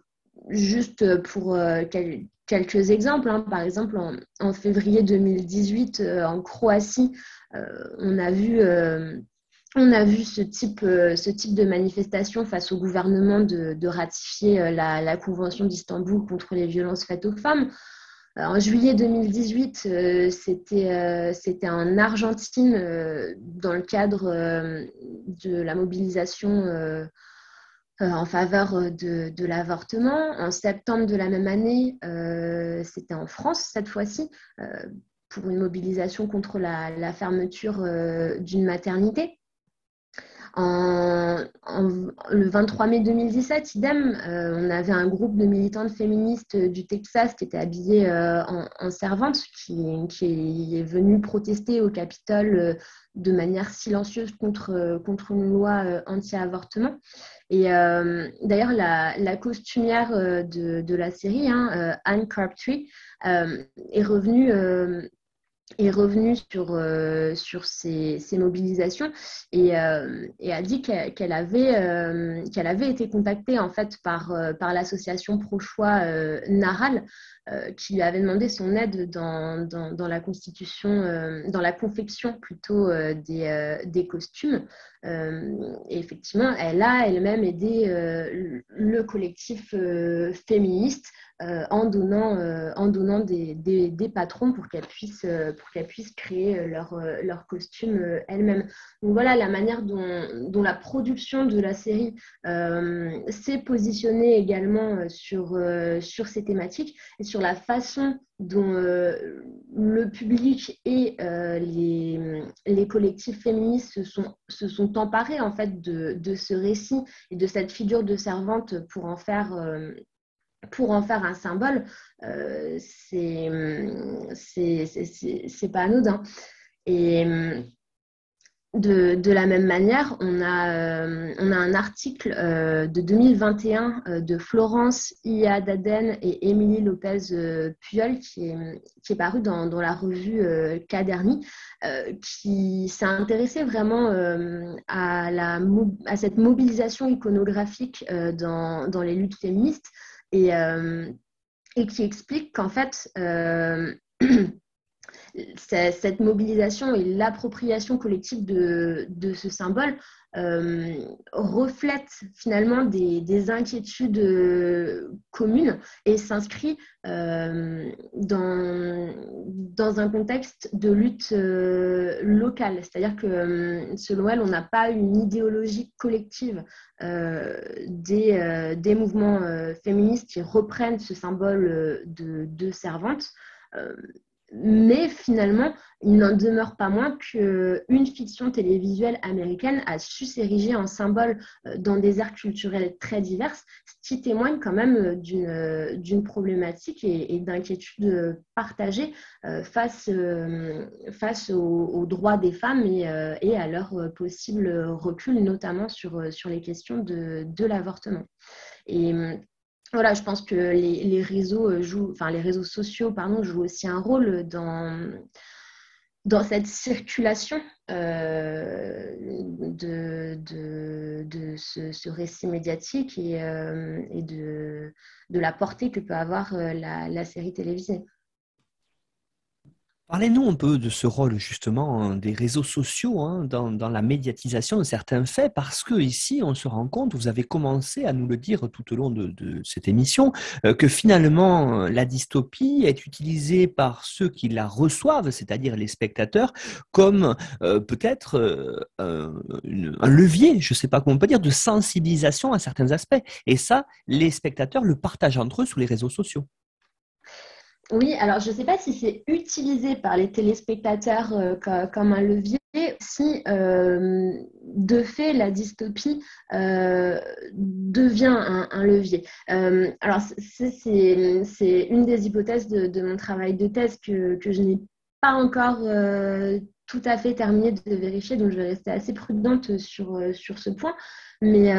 juste pour quelques exemples, hein, par exemple, en, février 2018, en Croatie, on a vu ce type, ce de manifestation face au gouvernement de, ratifier la Convention d'Istanbul contre les violences faites aux femmes. Euh, en juillet 2018, euh, euh, c'était en Argentine dans le cadre de la mobilisation en faveur de, l'avortement. En septembre de la même année, c'était en France cette fois-ci pour une mobilisation contre la fermeture d'une maternité. En, le 23 mai 2017, idem, euh, on avait un groupe de militantes féministes du Texas qui était habillé euh, en, servante, qui, est venu protester au Capitole euh, de manière silencieuse contre, contre une loi anti-avortement. Et d'ailleurs, la, costumière de, la série, hein, Anne Crabtree, est revenue est revenue sur, euh, sur ces, mobilisations et, euh, et, a dit qu'elle avait, euh, avait été contactée en fait par, par l'association pro-choix Naral qui lui avait demandé son aide dans, dans, la constitution, dans la confection plutôt des, des costumes. effectivement, elle a elle-même aidé le collectif féministe euh, en donnant, euh, en donnant des, des, patrons pour qu'elles puissent, euh, puissent créer leur, leur costume elles-mêmes. Donc voilà la manière dont, dont, la production de la série s'est positionnée également sur, sur ces thématiques et sur la façon dont le public et les, les, collectifs féministes se sont, se sont emparés en fait de, de, ce récit et de cette figure de servante pour en faire pour en faire un symbole, euh, c'est pas anodin. Et de, la même manière, on a, euh, un article euh, de 2021 euh, de Florence Iadaden et Émilie Lopez Puyol qui est, paru dans, la revue Caderni, qui s'est intéressé vraiment à, cette mobilisation iconographique dans les luttes féministes et, euh, et qui explique qu'en fait, euh, cette mobilisation et l'appropriation collective de, ce symbole reflète finalement des, inquiétudes communes et s'inscrit dans, dans un contexte de lutte locale. C'est-à-dire que selon elle, on n'a pas une idéologie collective des, des mouvements féministes qui reprennent ce symbole de, de servante mais finalement, il n'en demeure pas moins qu'une fiction télévisuelle américaine a su s'ériger en symbole euh, dans des aires culturelles très diverses, ce qui témoigne quand même euh, euh, d'une problématique et, d'inquiétude partagée face, face aux, droits des femmes et, à leur possible recul, notamment sur, sur les questions de, de l'avortement. Et voilà, je pense que les, réseaux euh, jouent, enfin les réseaux sociaux, pardon, jouent aussi un rôle dans, dans cette circulation euh, de, de, ce, récit médiatique et, euh, et de, de, la portée que peut avoir la série télévisée. Parlez-nous un peu de ce rôle justement hein, des réseaux sociaux hein, dans, la médiatisation de certains faits, parce que ici on se rend compte, vous avez commencé à nous le dire tout au long de, cette émission, euh, que finalement la dystopie est utilisée par ceux qui la reçoivent, c'est-à-dire les spectateurs, comme euh, peut-être euh, un levier, je ne sais pas comment on peut dire, de sensibilisation à certains aspects. Et ça, les spectateurs le partagent entre eux sur les réseaux sociaux. Oui, alors je ne sais pas si c'est utilisé par les téléspectateurs euh, comme un levier, si euh, de fait la dystopie euh, devient un, levier. alors c'est une des hypothèses de, mon travail de thèse que, je n'ai pas encore tout à fait terminé de vérifier, donc je vais rester assez prudente sur, sur ce point. Mais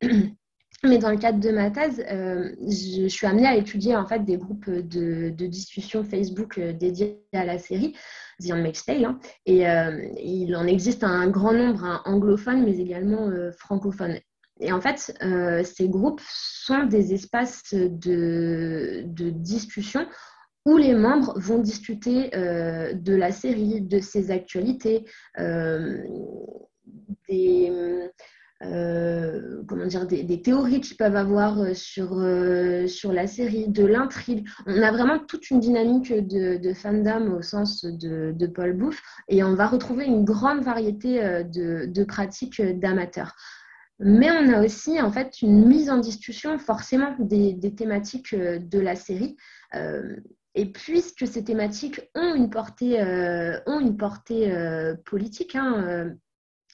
Mais dans le cadre de ma thèse, euh, je, suis amenée à étudier en fait des groupes de, discussion Facebook euh, dédiés à la série The Handmaid's Tale. Hein. et euh, il en existe un grand nombre hein, anglophones, mais également francophones. Et en fait, ces groupes sont des espaces de, de, discussion où les membres vont discuter de la série, de ses actualités, des euh, comment dire, des, théories qu'ils peuvent avoir euh, sur, euh, sur la série, de l'intrigue. On a vraiment toute une dynamique de, de fandom au sens de, Paul Bouff et on va retrouver une grande variété de, pratiques d'amateurs. Mais on a aussi en fait une mise en discussion forcément des, des thématiques de la série. et puisque ces thématiques ont une portée, ont une portée politique, hein,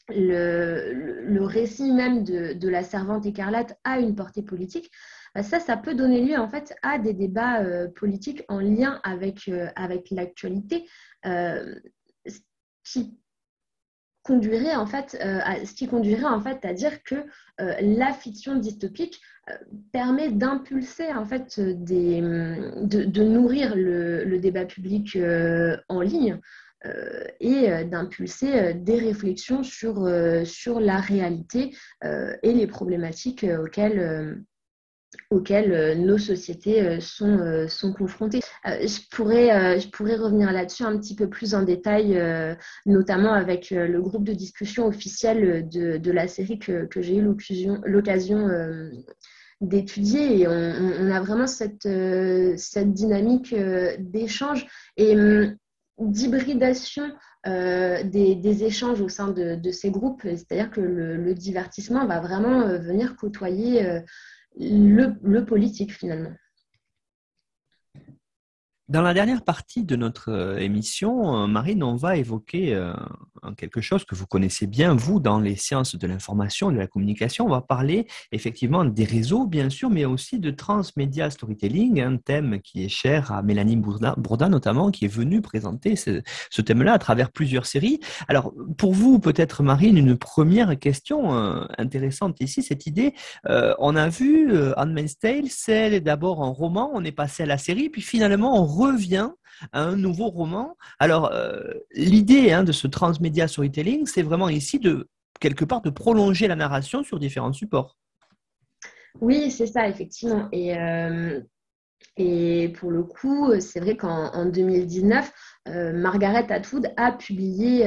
le, récit même de, la servante écarlate a une portée politique, bah, ça, ça peut donner lieu en fait à des débats euh, politiques en lien avec, euh, avec l'actualité, euh, qui conduirait en fait, à, ce qui conduirait en fait à dire que la fiction dystopique permet d'impulser en fait des, de, nourrir le débat public en ligne. Euh, et euh, d'impulser euh, des réflexions sur, sur la réalité et les problématiques auxquelles auxquelles nos sociétés sont, sont confrontées. je, pourrais, je pourrais revenir là-dessus un petit peu plus en détail, notamment avec le groupe de discussion officiel de, de la série que, que j'ai eu l'occasion d'étudier. Et on, on, a vraiment cette, cette dynamique d'échange. Et hum, d'hybridation euh, des, échanges au sein de, ces groupes, c'est-à-dire que le, divertissement va vraiment euh, venir côtoyer euh, le, politique finalement. Dans la dernière partie de notre euh, émission, euh, Marine, on va évoquer euh, quelque chose que vous connaissez bien, vous, dans les sciences de l'information et de la communication. On va parler effectivement des réseaux, bien sûr, mais aussi de transmédia storytelling, un thème qui est cher à Mélanie Bourda, notamment, qui est venue présenter ce, thème-là à travers plusieurs séries. Alors, pour vous, peut-être, Marine, une première question intéressante ici, cette idée. on a vu Handmaid's Tale, c'est d'abord un roman, on est passé à la série, puis finalement, on revient à un nouveau roman. Alors, euh, l'idée hein, de ce transmédia storytelling, c'est vraiment ici de quelque part de prolonger la narration sur différents supports. Oui, c'est ça, effectivement. Et, euh, et pour le coup, c'est vrai qu'en 2019, euh, Margaret Atwood a publié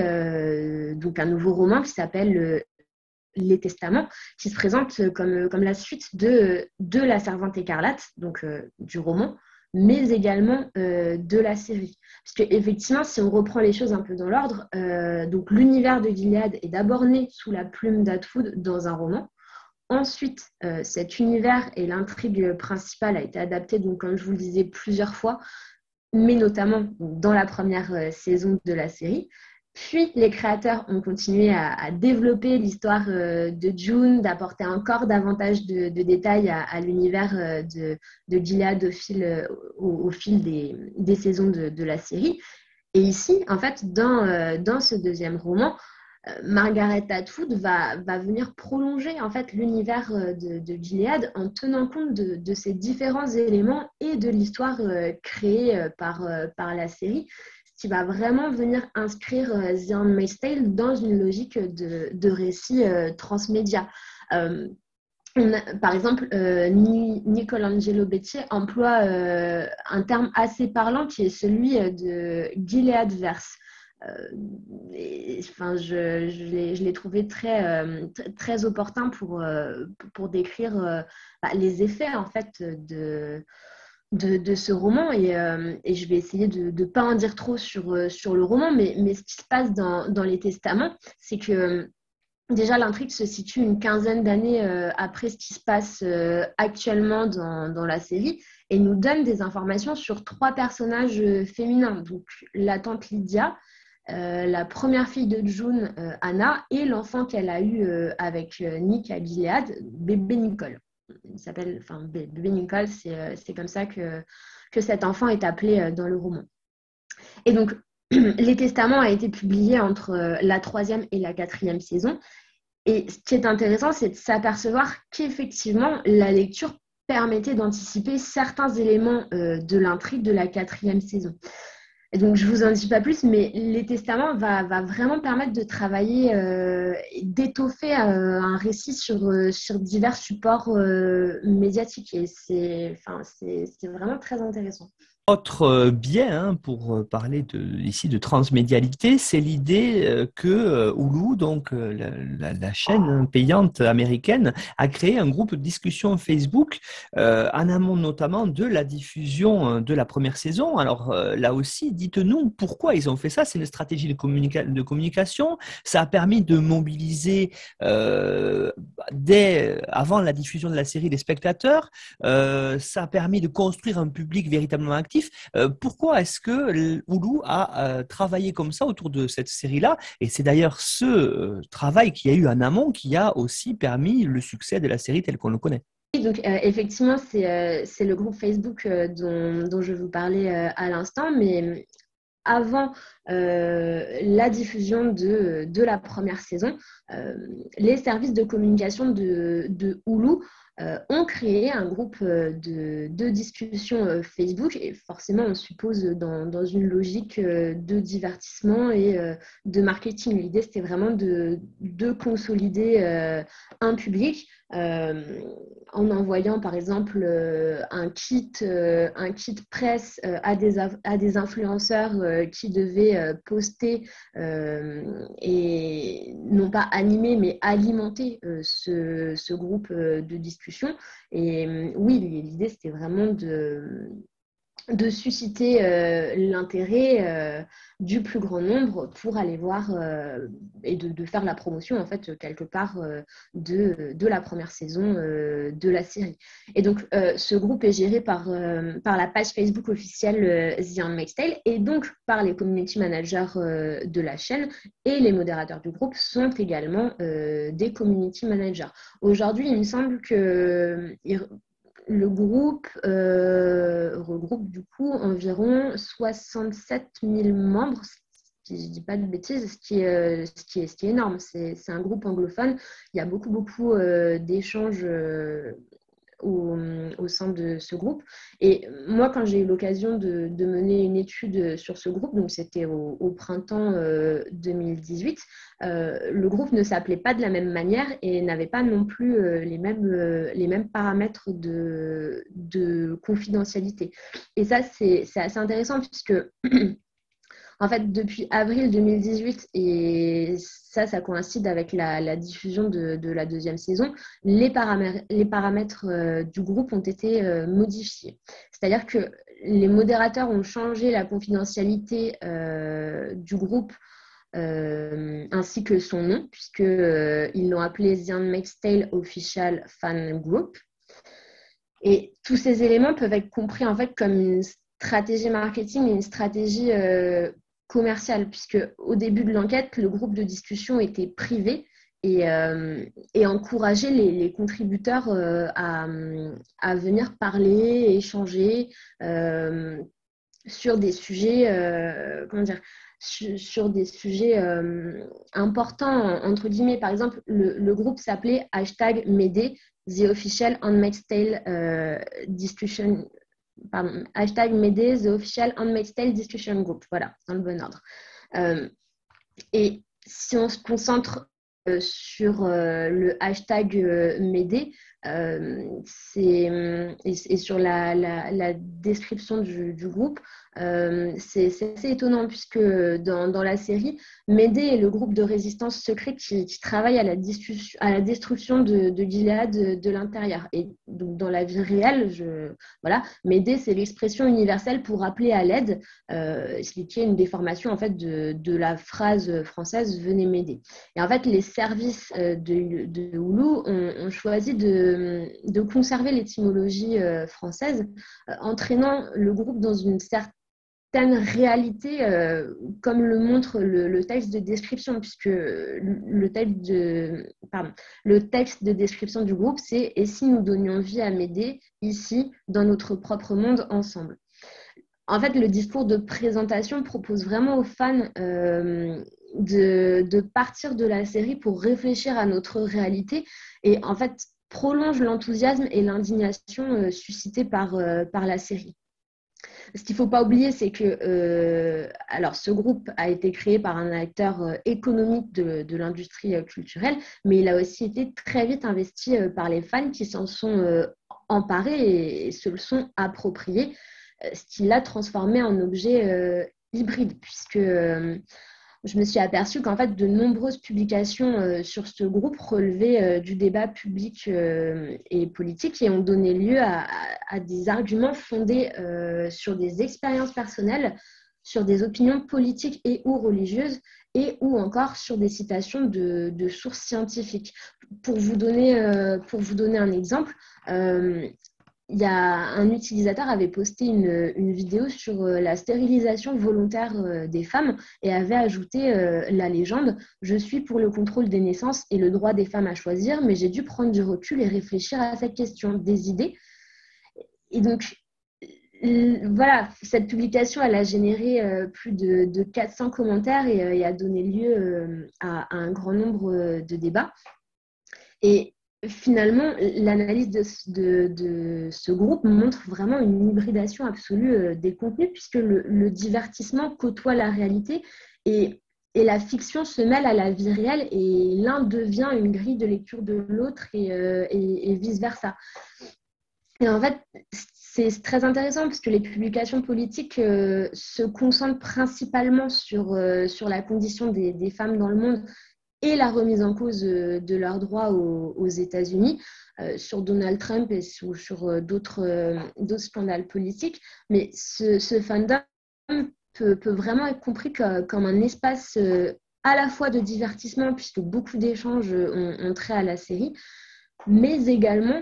donc un nouveau roman qui s'appelle les testaments, qui se présentent comme, comme la suite de, de La Servante écarlate, donc du roman, mais également de la série. Parce qu'effectivement, si on reprend les choses un peu dans l'ordre, donc l'univers de Gilead est d'abord né sous la plume d'Atwood dans un roman. Ensuite, cet univers et l'intrigue principale a été adapté, donc comme je vous le disais plusieurs fois, mais notamment dans la première euh, saison de la série. Puis les créateurs ont continué à, développer l'histoire euh, de June, d'apporter encore davantage de, détails à, l'univers euh, de, Gilead au fil, fil des, saisons de, la série. Et ici, en fait, dans, ce deuxième roman, euh, Margaret Atwood va, venir prolonger en fait l'univers euh, de, Gilead en tenant compte de, ces différents éléments et de l'histoire euh, créée par, la série, qui va vraiment venir inscrire The Handmaid's Tale dans une logique de, de récit transmédia. par exemple, Nicole Angelo Bettier emploie un terme assez parlant qui est celui de Gilead verse. Euh, je, je l'ai trouvé très, euh, très opportun pour, euh, pour décrire bah, les effets en fait de, de, ce roman et, et, je vais essayer de ne pas en dire trop sur, sur le roman, mais, mais ce qui se passe dans, dans les testaments, c'est que déjà l'intrigue se situe une quinzaine d'années après ce qui se passe actuellement dans, dans, la série et nous donne des informations sur trois personnages féminins, donc la tante Lydia, euh, la première fille de June, euh, Anna, et l'enfant qu'elle a eu euh, avec Nick à Gilead, bébé Nicole. Il s'appelle, enfin, bébé Nicole, c'est comme ça que, que cet enfant est appelé dans le roman. Et donc, Les Testaments a été publié entre la troisième et la quatrième saison. Et ce qui est intéressant, c'est de s'apercevoir qu'effectivement, la lecture permettait d'anticiper certains éléments de l'intrigue de la quatrième saison. Donc, je ne vous en dis pas plus, mais les testaments va, vraiment permettre de travailler, euh, d'étoffer euh, un récit sur, euh, sur divers supports médiatiques. Et c'est vraiment très intéressant. Autre euh, biais hein, pour euh, parler de, ici de transmédialité, c'est l'idée euh, que Hulu, donc la, chaîne payante américaine, a créé un groupe de discussion Facebook en amont notamment de la diffusion de la première saison. Alors là aussi, dites-nous pourquoi ils ont fait ça. C'est une stratégie de, de, communication. Ça a permis de mobiliser dès avant la diffusion de la série des spectateurs. ça a permis de construire un public véritablement actif euh, pourquoi est-ce que Hulu a euh, travaillé comme ça autour de cette série-là? Et c'est d'ailleurs ce euh, travail qui a eu un amont qui a aussi permis le succès de la série telle qu'on le connaît. donc effectivement, c'est le groupe Facebook dont, je vous parlais à l'instant, mais avant la diffusion de, la première saison, les services de communication de, de Hulu ont créé un groupe euh, de, discussion euh, Facebook et forcément on suppose dans, une logique de divertissement et de marketing. L'idée c'était vraiment de, de consolider un public euh, en envoyant par exemple euh, un kit, euh, un kit presse à, des, à des influenceurs qui devaient poster et non pas animer mais alimenter ce, ce, groupe de discussion. Et oui, l'idée c'était vraiment de de susciter euh, l'intérêt euh, du plus grand nombre pour aller voir euh, et de, faire la promotion en fait quelque part de, la première saison de la série. Et donc ce groupe est géré par, par la page Facebook officielle The Handmaid's Tale et donc par les community managers de la chaîne et les modérateurs du groupe sont également des community managers. Aujourd'hui, il me semble que le groupe euh, regroupe du coup environ 67 000 membres, si je ne dis pas de bêtises, ce qui est, euh, ce qui est, énorme. C'est un groupe anglophone. Il y a beaucoup, beaucoup euh, d'échanges au, sein de ce groupe. Et moi, quand j'ai eu l'occasion de, mener une étude sur ce groupe, donc c'était au, printemps 2018, euh, euh, le groupe ne s'appelait pas de la même manière et n'avait pas non plus euh, les, mêmes, les mêmes paramètres de, de confidentialité. Et ça, c'est assez intéressant puisque En fait, depuis avril 2018, et ça, ça coïncide avec la, diffusion de, la deuxième saison, les paramètres, euh, du groupe ont été euh, modifiés. C'est-à-dire que les modérateurs ont changé la confidentialité euh, du groupe ainsi que son nom, puisqu'ils l'ont appelé The Handmaid's Tale Official Fan Group. Et tous ces éléments peuvent être compris en fait comme une stratégie marketing et une stratégie commerciale, puisque au début de l'enquête, le groupe de discussion était privé et, euh, encourageait les, contributeurs euh, à, venir parler, échanger euh, sur des sujets, comment dire, sur, des sujets importants, entre guillemets. Par exemple, le, groupe s'appelait hashtag Médé, The Official Handmaid's Tale Discussion pardon, hashtag Médé, The Official Handmaid's Tale Discussion Group. Voilà, dans le bon ordre. Euh, et si on se concentre euh, sur euh, le hashtag Médé, et, et, sur la, description du, groupe, euh, c'est assez étonnant puisque dans, la série, Médée est le groupe de résistance secret qui, travaille à la, destruction de, de Gilead de, l'intérieur. Et donc dans la vie réelle, je, voilà, Médée, c'est l'expression universelle pour appeler à l'aide, euh, ce qui est une déformation en fait de, la phrase française Venez m'aider. Et en fait, les services euh, de, de ont, choisi de, conserver l'étymologie française, entraînant le groupe dans une certaine réalité, euh, comme le montre le, texte de description, puisque le texte de, le texte de description du groupe, c'est Et si nous donnions vie à m'aider ici, dans notre propre monde, ensemble? En fait, le discours de présentation propose vraiment aux fans euh, de, de, partir de la série pour réfléchir à notre réalité. Et en fait prolonge l'enthousiasme et l'indignation euh, suscitée par, par la série. Ce qu'il ne faut pas oublier, c'est que euh, alors, ce groupe a été créé par un acteur euh, économique de, l'industrie euh, culturelle, mais il a aussi été très vite investi par les fans qui s'en sont emparés et, se le sont appropriés, ce qui l'a transformé en objet hybride, puisque je me suis aperçue qu'en fait, de nombreuses publications euh, sur ce groupe relevaient euh, du débat public euh, et politique et ont donné lieu à, des arguments fondés sur des expériences personnelles, sur des opinions politiques et ou religieuses et ou encore sur des citations de, sources scientifiques. Pour vous donner, pour vous donner un exemple, il y a un utilisateur avait posté une, vidéo sur euh, la stérilisation volontaire euh, des femmes et avait ajouté euh, la légende Je suis pour le contrôle des naissances et le droit des femmes à choisir, mais j'ai dû prendre du recul et réfléchir à cette question, des idées. Et donc, voilà, cette publication, elle a généré plus de, 400 commentaires et, a donné lieu à, à, un grand nombre de débats. Et finalement, l'analyse de, ce groupe montre vraiment une hybridation absolue euh, des contenus, puisque le, divertissement côtoie la réalité et, la fiction se mêle à la vie réelle et l'un devient une grille de lecture de l'autre et, euh, vice-versa. Et en fait, c'est très intéressant parce que les publications politiques euh, se concentrent principalement sur, sur la condition des, femmes dans le monde et la remise en cause euh, de leurs droits aux, États-Unis euh, sur Donald Trump et sur, euh, d'autres scandales politiques. Mais ce, fandom peut, vraiment être compris comme, un espace à la fois de divertissement, puisque beaucoup d'échanges ont, trait à la série, mais également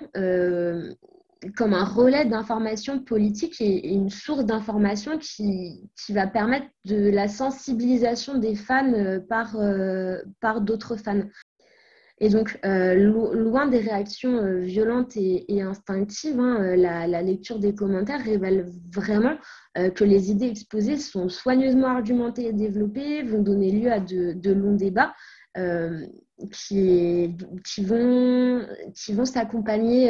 comme un relais d'information politique et, une source d'information qui, qui, va permettre de la sensibilisation des fans euh, par, euh, par d'autres fans. Et donc, euh, loin des réactions violentes et, instinctives, hein, la, lecture des commentaires révèle vraiment que les idées exposées sont soigneusement argumentées et développées, vont donner lieu à de, de longs débats qui, qui, vont, qui vont s'accompagner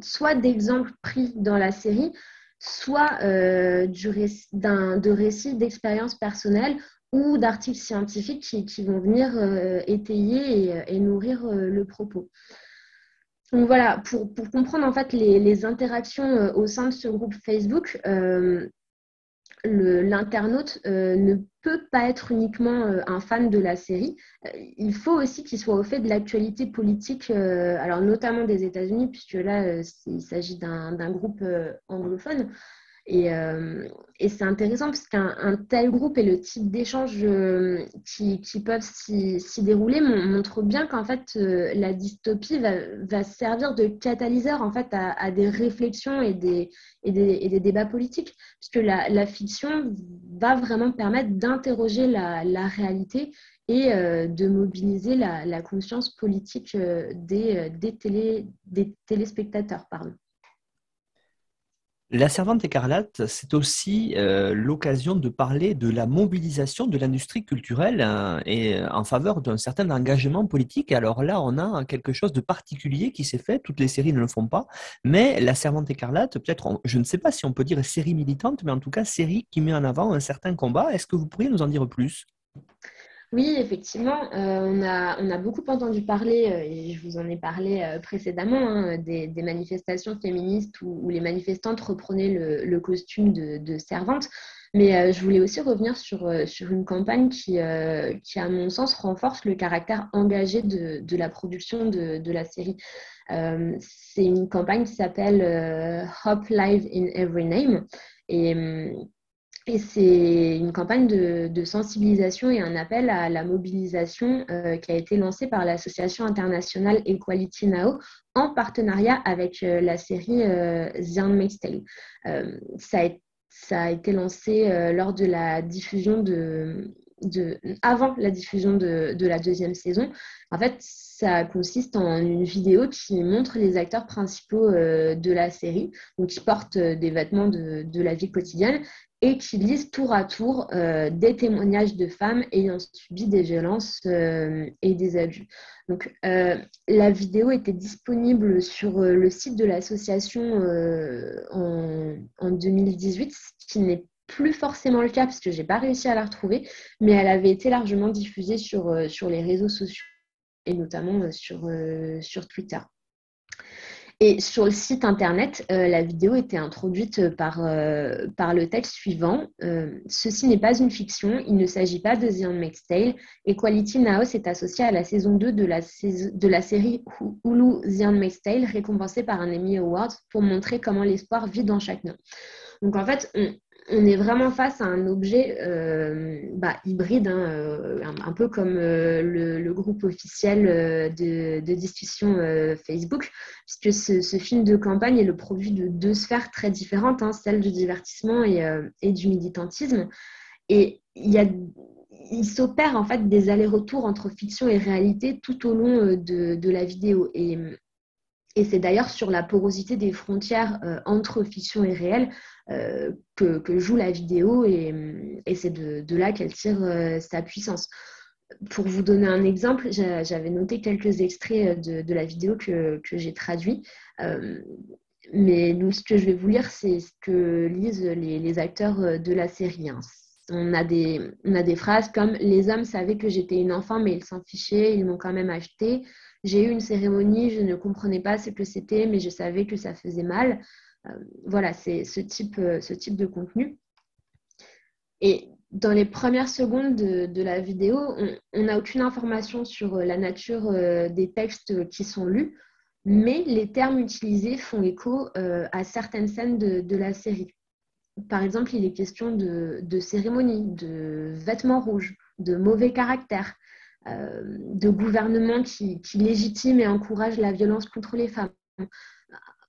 soit d'exemples pris dans la série, soit euh, de récits d'expériences personnelles ou d'articles scientifiques qui, vont venir euh, étayer et, nourrir euh, le propos. Donc voilà, pour, comprendre en fait les, interactions au sein de ce groupe Facebook, l'internaute ne peut pas être uniquement un fan de la série. il faut aussi qu'il soit au fait de l'actualité politique, alors notamment des États-Unis, puisque là, il s'agit d'un groupe anglophone. Euh, et, c'est intéressant parce qu'un tel groupe et le type d'échanges euh, qui, peuvent s'y dérouler montrent bien qu'en fait, euh, la dystopie va, servir de catalyseur en fait, à, des réflexions et des, et des, débats politiques, puisque la, la, fiction va vraiment permettre d'interroger la, réalité et de mobiliser la, conscience politique des, des, télé, des téléspectateurs. Pardon. La Servante écarlate, c'est aussi euh, l'occasion de parler de la mobilisation de l'industrie culturelle hein, et euh, en faveur d'un certain engagement politique. Alors là, on a quelque chose de particulier qui s'est fait. Toutes les séries ne le font pas, mais La Servante écarlate, peut-être, je ne sais pas si on peut dire série militante, mais en tout cas série qui met en avant un certain combat. Est-ce que vous pourriez nous en dire plus? Oui, effectivement, euh, on, a, beaucoup entendu parler, euh, et je vous en ai parlé euh, précédemment, hein, des, manifestations féministes où, les manifestantes reprenaient le, costume de, servante. Mais je voulais aussi revenir sur, une campagne qui, à mon sens, renforce le caractère engagé de, de la production de, la série. C'est une campagne qui s'appelle Hop Live in Every Name. Et hum, et c'est une campagne de, sensibilisation et un appel à la mobilisation euh, qui a été lancée par l'association internationale Equality Now en partenariat avec euh, la série euh, The Handmaid's Tale. Ça a, ça, a, été lancé lors de la diffusion de, avant la diffusion de, la deuxième saison. En fait, ça consiste en une vidéo qui montre les acteurs principaux de la série, donc qui portent des vêtements de la vie quotidienne et qui lisent tour à tour euh, des témoignages de femmes ayant subi des violences euh, et des abus. Donc, euh, la vidéo était disponible sur le site de l'association en, en, 2018, ce qui n'est plus forcément le cas parce que je n'ai pas réussi à la retrouver, mais elle avait été largement diffusée sur, les réseaux sociaux et notamment sur Twitter. Et sur le site internet, euh, la vidéo était introduite par, euh, par le texte suivant. Euh, Ceci n'est pas une fiction, il ne s'agit pas de The Handmaid's Tale. Equality Now est associé à la saison 2 de la, série Hulu The Handmaid's Tale, récompensée par un Emmy Award pour montrer comment l'espoir vit dans chaque nom. Donc en fait, on, on est vraiment face à un objet euh, bah, hybride, hein, euh, un, peu comme euh, le, groupe officiel de, discussion Facebook, puisque ce, film de campagne est le produit de deux sphères très différentes, hein, celle du divertissement et, du militantisme. Et il s'opère en fait des allers-retours entre fiction et réalité tout au long de, la vidéo. Et c'est d'ailleurs sur la porosité des frontières entre fiction et réel euh, que, joue la vidéo et, c'est de, là qu'elle tire euh, sa puissance. Pour vous donner un exemple, j'avais noté quelques extraits euh, de, la vidéo que, j'ai traduit. mais ce que je vais vous lire, c'est ce que lisent les, acteurs de la série. Hein. On a, des, on a des phrases comme Les hommes savaient que j'étais une enfant, mais ils s'en fichaient, ils m'ont quand même acheté. J'ai eu une cérémonie, je ne comprenais pas ce que c'était, mais je savais que ça faisait mal. Euh, voilà, c'est ce type, euh, ce type de contenu. Et dans les premières secondes de, la vidéo, on n'a aucune information sur euh, la nature des textes qui sont lus, mais les termes utilisés font écho à certaines scènes de, la série. Par exemple, il est question de, cérémonie, de vêtements rouges, de mauvais caractère, de gouvernement qui, qui légitime et encourage la violence contre les femmes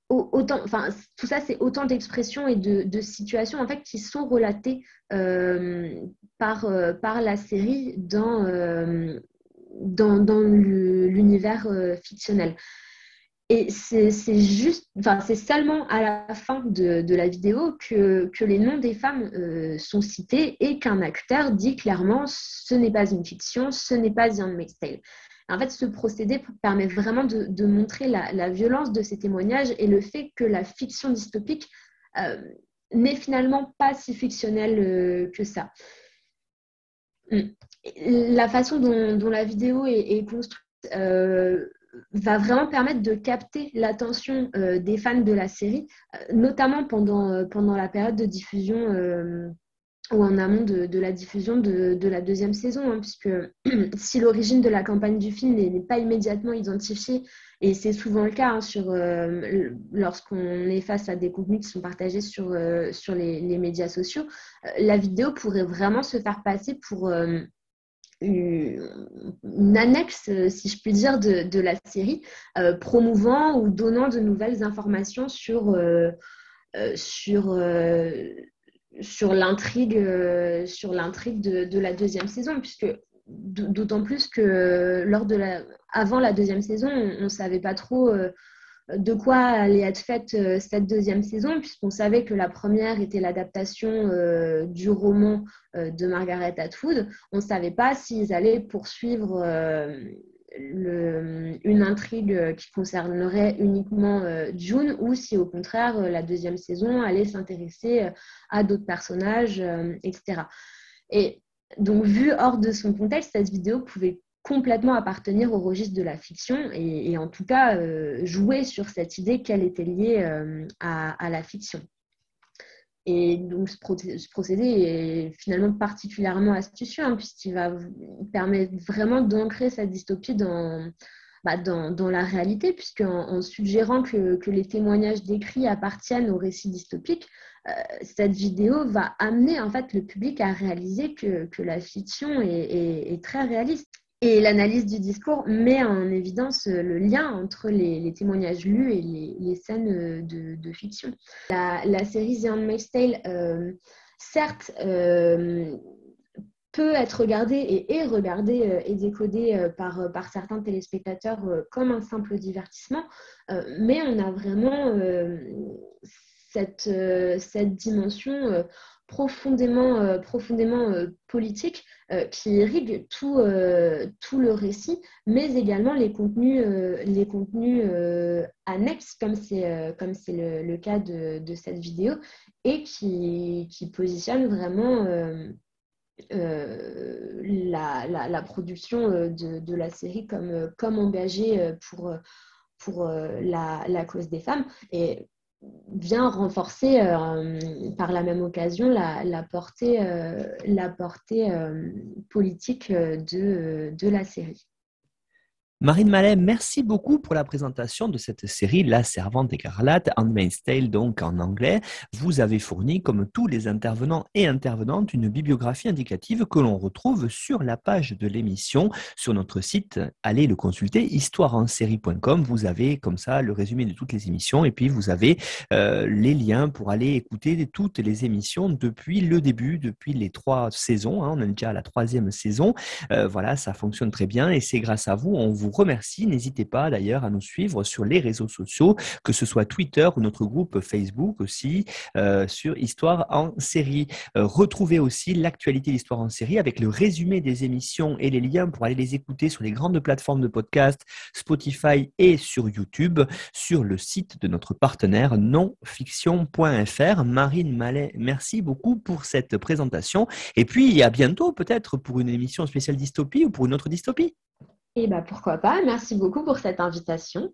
autant, enfin, tout ça, c'est autant d'expressions et de, situations en fait qui sont relatées euh, par, euh, par la série euh, dans, dans l'univers fictionnel. Et c'est juste, enfin, c'est seulement à la fin de, la vidéo que, les noms des femmes sont cités et qu'un acteur dit clairement ce n'est pas une fiction, ce n'est pas Handmaid's Tale. En fait, ce procédé permet vraiment de, montrer la, violence de ces témoignages et le fait que la fiction dystopique euh, n'est finalement pas si fictionnelle euh, que ça. Hmm. La façon dont, la vidéo est, construite euh, va vraiment permettre de capter l'attention des fans de la série, notamment pendant, pendant la période de diffusion ou en amont de, la diffusion de, la deuxième saison, hein, puisque si l'origine de la campagne du film n'est pas immédiatement identifiée, et c'est souvent le cas hein, euh, lorsqu'on est face à des contenus qui sont partagés sur, euh, sur les, médias sociaux, euh, la vidéo pourrait vraiment se faire passer pour une annexe, si je puis dire, de, la série, promouvant ou donnant de nouvelles informations sur, euh, l'intrigue de, la deuxième saison puisque d'autant plus que lors de la avant la deuxième saison on ne savait pas trop euh, de quoi allait être faite euh, cette deuxième saison puisqu'on savait que la première était l'adaptation du roman de Margaret Atwood on ne savait pas s'ils allaient poursuivre une intrigue qui concernerait uniquement euh, June ou si au contraire euh, la deuxième saison allait s'intéresser euh, à d'autres personnages, etc. Et donc, vu hors de son contexte, cette vidéo pouvait complètement appartenir au registre de la fiction et, en tout cas jouer sur cette idée qu'elle était liée à, la fiction. Et donc, ce, procédé est finalement particulièrement astucieux, hein, puisqu'il va permettre vraiment d'ancrer cette dystopie dans, bah, la réalité, puisqu'en en suggérant que, les témoignages décrits appartiennent au récit dystopique, euh, cette vidéo va amener en fait le public à réaliser que, la fiction est très réaliste. Et l'analyse du discours met en évidence euh, le lien entre les, témoignages lus et les, scènes euh, de, fiction. La, série The Handmaid's Tale, euh, certes, peut être regardée et est regardée et décodée par, certains téléspectateurs comme un simple divertissement, mais on a vraiment cette dimension profondément, euh, profondément euh, politique euh, qui irrigue tout, tout le récit, mais également les contenus, les contenus annexes, comme c'est le, cas de, de, cette vidéo, et qui, qui positionne vraiment la, la, production de, de, la série comme, comme engagée pour, pour la, la, cause des femmes. Vient renforcer euh, par la même occasion la, portée, euh, euh, politique de, de la série. Marine Mallet, merci beaucoup pour la présentation de cette série La Servante écarlate, Handmaid's Tale donc en anglais. Vous avez fourni, comme tous les intervenants et intervenantes, une bibliographie indicative que l'on retrouve sur la page de l'émission sur notre site. Allez le consulter, histoireensérie.com. Vous avez comme ça le résumé de toutes les émissions et puis vous avez euh, les liens pour aller écouter toutes les émissions depuis le début, depuis les trois saisons. Hein. on est déjà à la troisième saison. Euh, voilà, ça fonctionne très bien et c'est grâce à vous, on vous remercie. N'hésitez pas d'ailleurs à nous suivre sur les réseaux sociaux, que ce soit Twitter ou notre groupe Facebook aussi, euh, sur Histoire en série. Euh, retrouvez aussi l'actualité d'Histoire en série avec le résumé des émissions et les liens pour aller les écouter sur les grandes plateformes de podcast, Spotify et sur YouTube, sur le site de notre partenaire nonfiction.fr. Marine Mallet, merci beaucoup pour cette présentation. Et puis, à bientôt peut-être pour une émission spéciale dystopie ou pour une autre dystopie. Et bah, pourquoi pas. Merci beaucoup pour cette invitation.